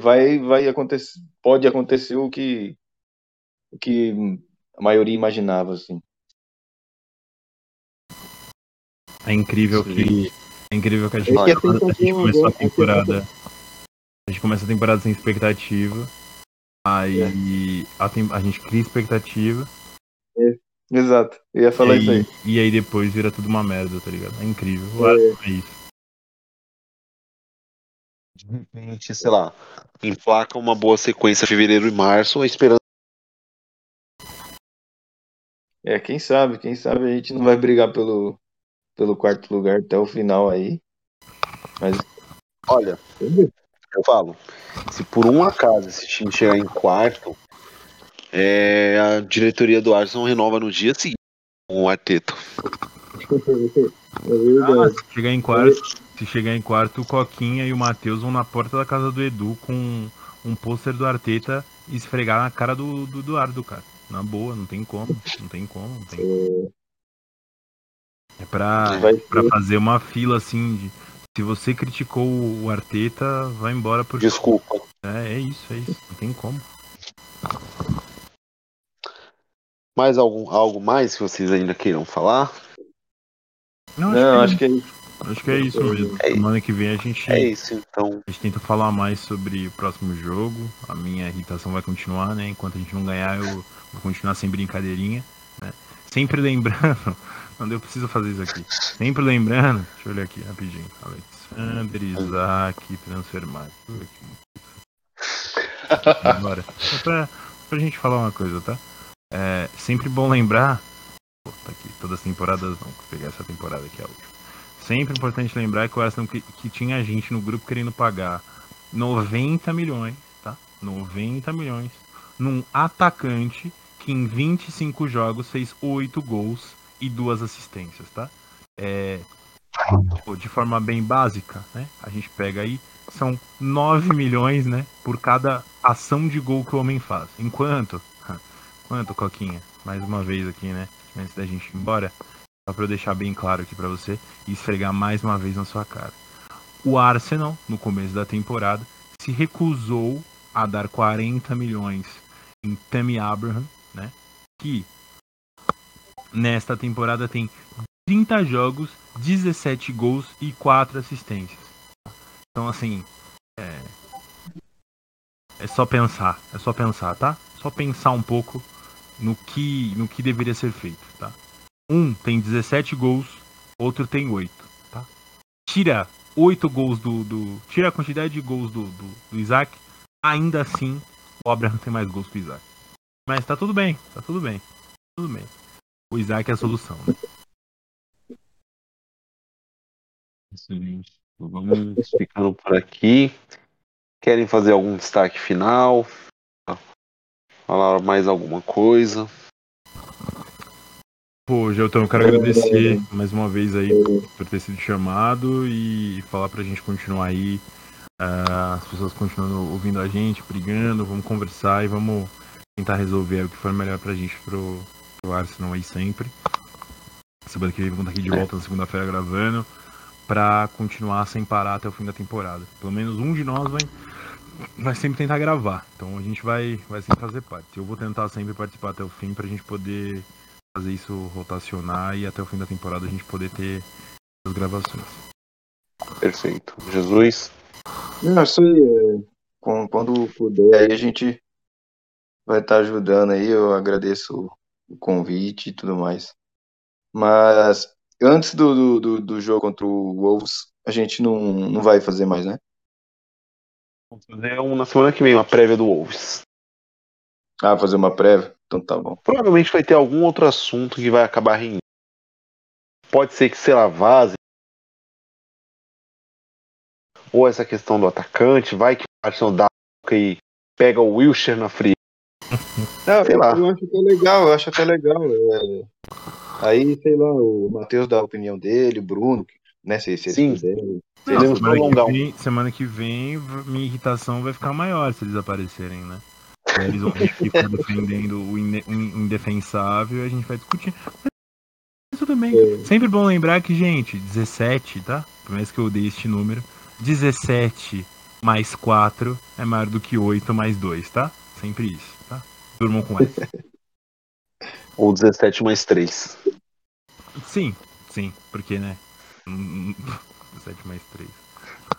vai, vai acontecer, pode acontecer o que, o que a maioria imaginava, assim. É incrível que. É incrível que a gente, É a a gente começou a a temporada. A gente começa a temporada sem expectativa. Aí a, tem- a gente cria expectativa. Exato, eu ia falar e, isso aí. aí, e aí depois vira tudo uma merda, tá ligado? É incrível. Arsenal é isso. De repente, sei lá, emplaca uma boa sequência fevereiro e março, esperando. É, quem sabe, quem sabe a gente não vai brigar pelo, pelo quarto lugar até o final aí. Mas Olha, eu falo, se por um acaso esse time chegar em quarto, é, a diretoria do Arsenal renova no dia seguinte com o Arteta. é verdade. Se chegar em quarto, se chegar em quarto, o Coquinha e o Matheus vão na porta da casa do Edu com um pôster do Arteta e esfregar na cara do, do Eduardo, cara. Na boa, não tem como. Não tem como. Não tem. É pra, Vai pra ser- fazer uma fila assim de. Se você criticou o Arteta, vai embora por Desculpa. É, é isso, é isso. Não tem como. Mais algum, algo mais que vocês ainda queiram falar? Não, Não, acho, acho que é isso. que, é, acho que é isso mesmo. É isso. Semana que vem a gente, É isso, então. a gente tenta falar mais sobre o próximo jogo. A minha irritação vai continuar, né? Enquanto a gente não ganhar, eu vou continuar sem brincadeirinha. Né? Sempre lembrando. Não eu preciso fazer isso aqui. Sempre lembrando. Deixa eu olhar aqui rapidinho. Alexander Isaac Transfermarkt. Agora. Só pra, pra gente falar uma coisa, tá? É sempre bom lembrar. Pô, tá aqui. Todas as temporadas não. Vou pegar essa temporada aqui, a última. Sempre importante lembrar que o Arsenal que, que tinha gente no grupo querendo pagar 90 milhões, tá? 90 milhões num atacante que em 25 jogos fez 8 gols e duas assistências, tá? É, de forma bem básica, né? A gente pega aí, são 9 milhões, né? Por cada ação de gol que o homem faz. Enquanto, quanto, Coquinha? Mais uma vez aqui, né? Antes da gente ir embora, só pra eu deixar bem claro aqui pra você e esfregar mais uma vez na sua cara. O Arsenal, no começo da temporada, se recusou a dar 40 milhões em Tammy Abraham, né? Que nesta temporada tem 30 jogos, 17 gols e 4 assistências. Então assim, é, é só pensar, é só pensar, tá? Só pensar um pouco no que no que deveria ser feito, tá? Um tem 17 gols, outro tem 8, tá? Tira 8 gols do, do tira a quantidade de gols do, do, do Isaac, ainda assim o Abraham tem mais gols que o Isaac. Mas tá tudo bem, tá tudo bem. Tudo bem. O Isaac é a solução, né? Excelente. Vamos ficando por aqui. Querem fazer algum destaque final? Falar mais alguma coisa? Pô, Gelton, eu quero agradecer mais uma vez aí por ter sido chamado e falar pra gente continuar aí. Uh, as pessoas continuando ouvindo a gente, brigando, vamos conversar e vamos tentar resolver o que for melhor pra gente pro, pro Arsenal aí sempre. Semana que vem vamos estar aqui de volta na segunda-feira gravando para continuar sem parar até o fim da temporada. Pelo menos um de nós vai, vai sempre tentar gravar. Então a gente vai, vai sempre fazer parte. Eu vou tentar sempre participar até o fim pra gente poder fazer isso rotacionar e até o fim da temporada a gente poder ter as gravações. Perfeito. Jesus? Não, isso aí, é, quando puder, aí a gente vai estar ajudando aí. Eu agradeço o convite e tudo mais. Mas antes do, do, do jogo contra o Wolves, a gente não, não vai fazer mais, né? Vamos fazer um na semana que vem, uma prévia do Wolves. Ah, fazer uma prévia? Então tá bom. Provavelmente vai ter algum outro assunto que vai acabar rendendo. Pode ser que, sei lá, vaze. Ou essa questão do atacante, vai que o Arsenal dá e pega o Wilshire na fria. Não, sei eu, lá. Eu acho até legal, eu acho até legal. É... Aí, sei lá, o Matheus dá a opinião dele, o Bruno, né? Se, se Sim. Não, semana, que vem, semana que vem minha irritação vai ficar maior se eles aparecerem, né? Eles vão ficar defendendo o indefensável e a gente vai discutir. Mas tudo bem. É. Sempre bom lembrar que, gente, 17, tá? Por mais que eu odeie este número, 17 mais 4 é maior do que 8 mais 2, tá? Sempre isso, tá? Durmam com essa. Ou 17 mais 3. Sim, sim, porque, né? 17 mais 3.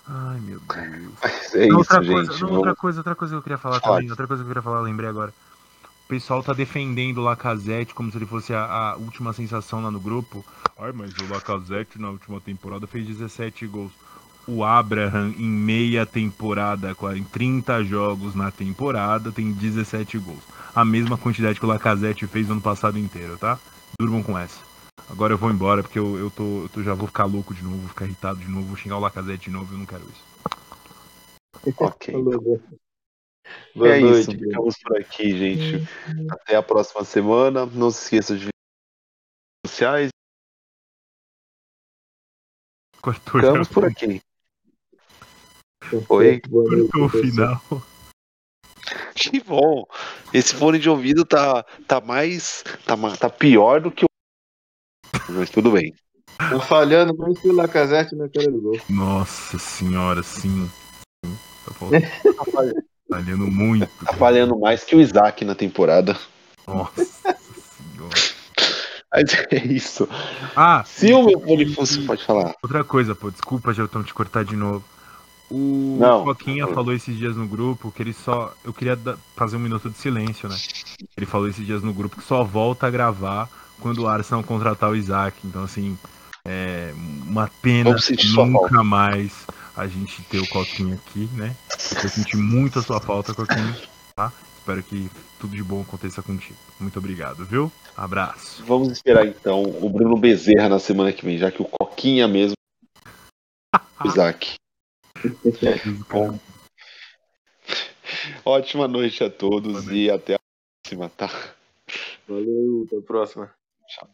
Ai, meu Deus. É isso, outra gente. Coisa, não, outra, coisa, outra coisa que eu queria falar Pode. também. Outra coisa que eu queria falar, lembrei agora. O pessoal tá defendendo o Lacazette como se ele fosse a, a, última sensação lá no grupo. Ai, mas o Lacazette na última temporada fez 17 gols. O Abraham, em meia temporada, em 30 jogos na temporada, tem 17 gols. A mesma quantidade que o Lacazette fez no ano passado inteiro, tá? Durmam com essa. Agora eu vou embora porque eu, eu, tô, eu tô, já vou ficar louco de novo, vou ficar irritado de novo, vou xingar o Lacazette de novo, eu não quero isso. Ok. Boa é noite, isso, ficamos por aqui, gente. Até a próxima semana. Não se esqueça de sociais. Cortou Ficamos por aqui. Oi. Cortou o final. Que bom. Esse fone de ouvido tá, tá mais. Tá, tá pior do que o mas tudo bem. Tá falhando mais que o Lacazette na cara do gol. Nossa senhora, sim. Tá falhando muito. Tá falhando mais que o Isaac na temporada. Nossa senhora. Mas é isso. Ah, se o meu fone fosse, pode falar. Outra coisa, pô, desculpa, já estão te cortar de novo. O não, Coquinha não. falou esses dias no grupo que ele só. Eu queria fazer um minuto de silêncio, né? Ele falou esses dias no grupo que só volta a gravar quando o Arsenal contratar o Isaac. Então, assim, é uma pena nunca mais a gente ter o Coquinha aqui, né? Eu senti muito a sua falta, Coquinha, tá? Espero que tudo de bom aconteça contigo. Muito obrigado, viu? Abraço. Vamos esperar então o Bruno Bezerra na semana que vem, já que o Coquinha mesmo. Isaac. Bom. Ótima noite a todos e até a próxima, tá? Valeu, até a próxima. Ciao.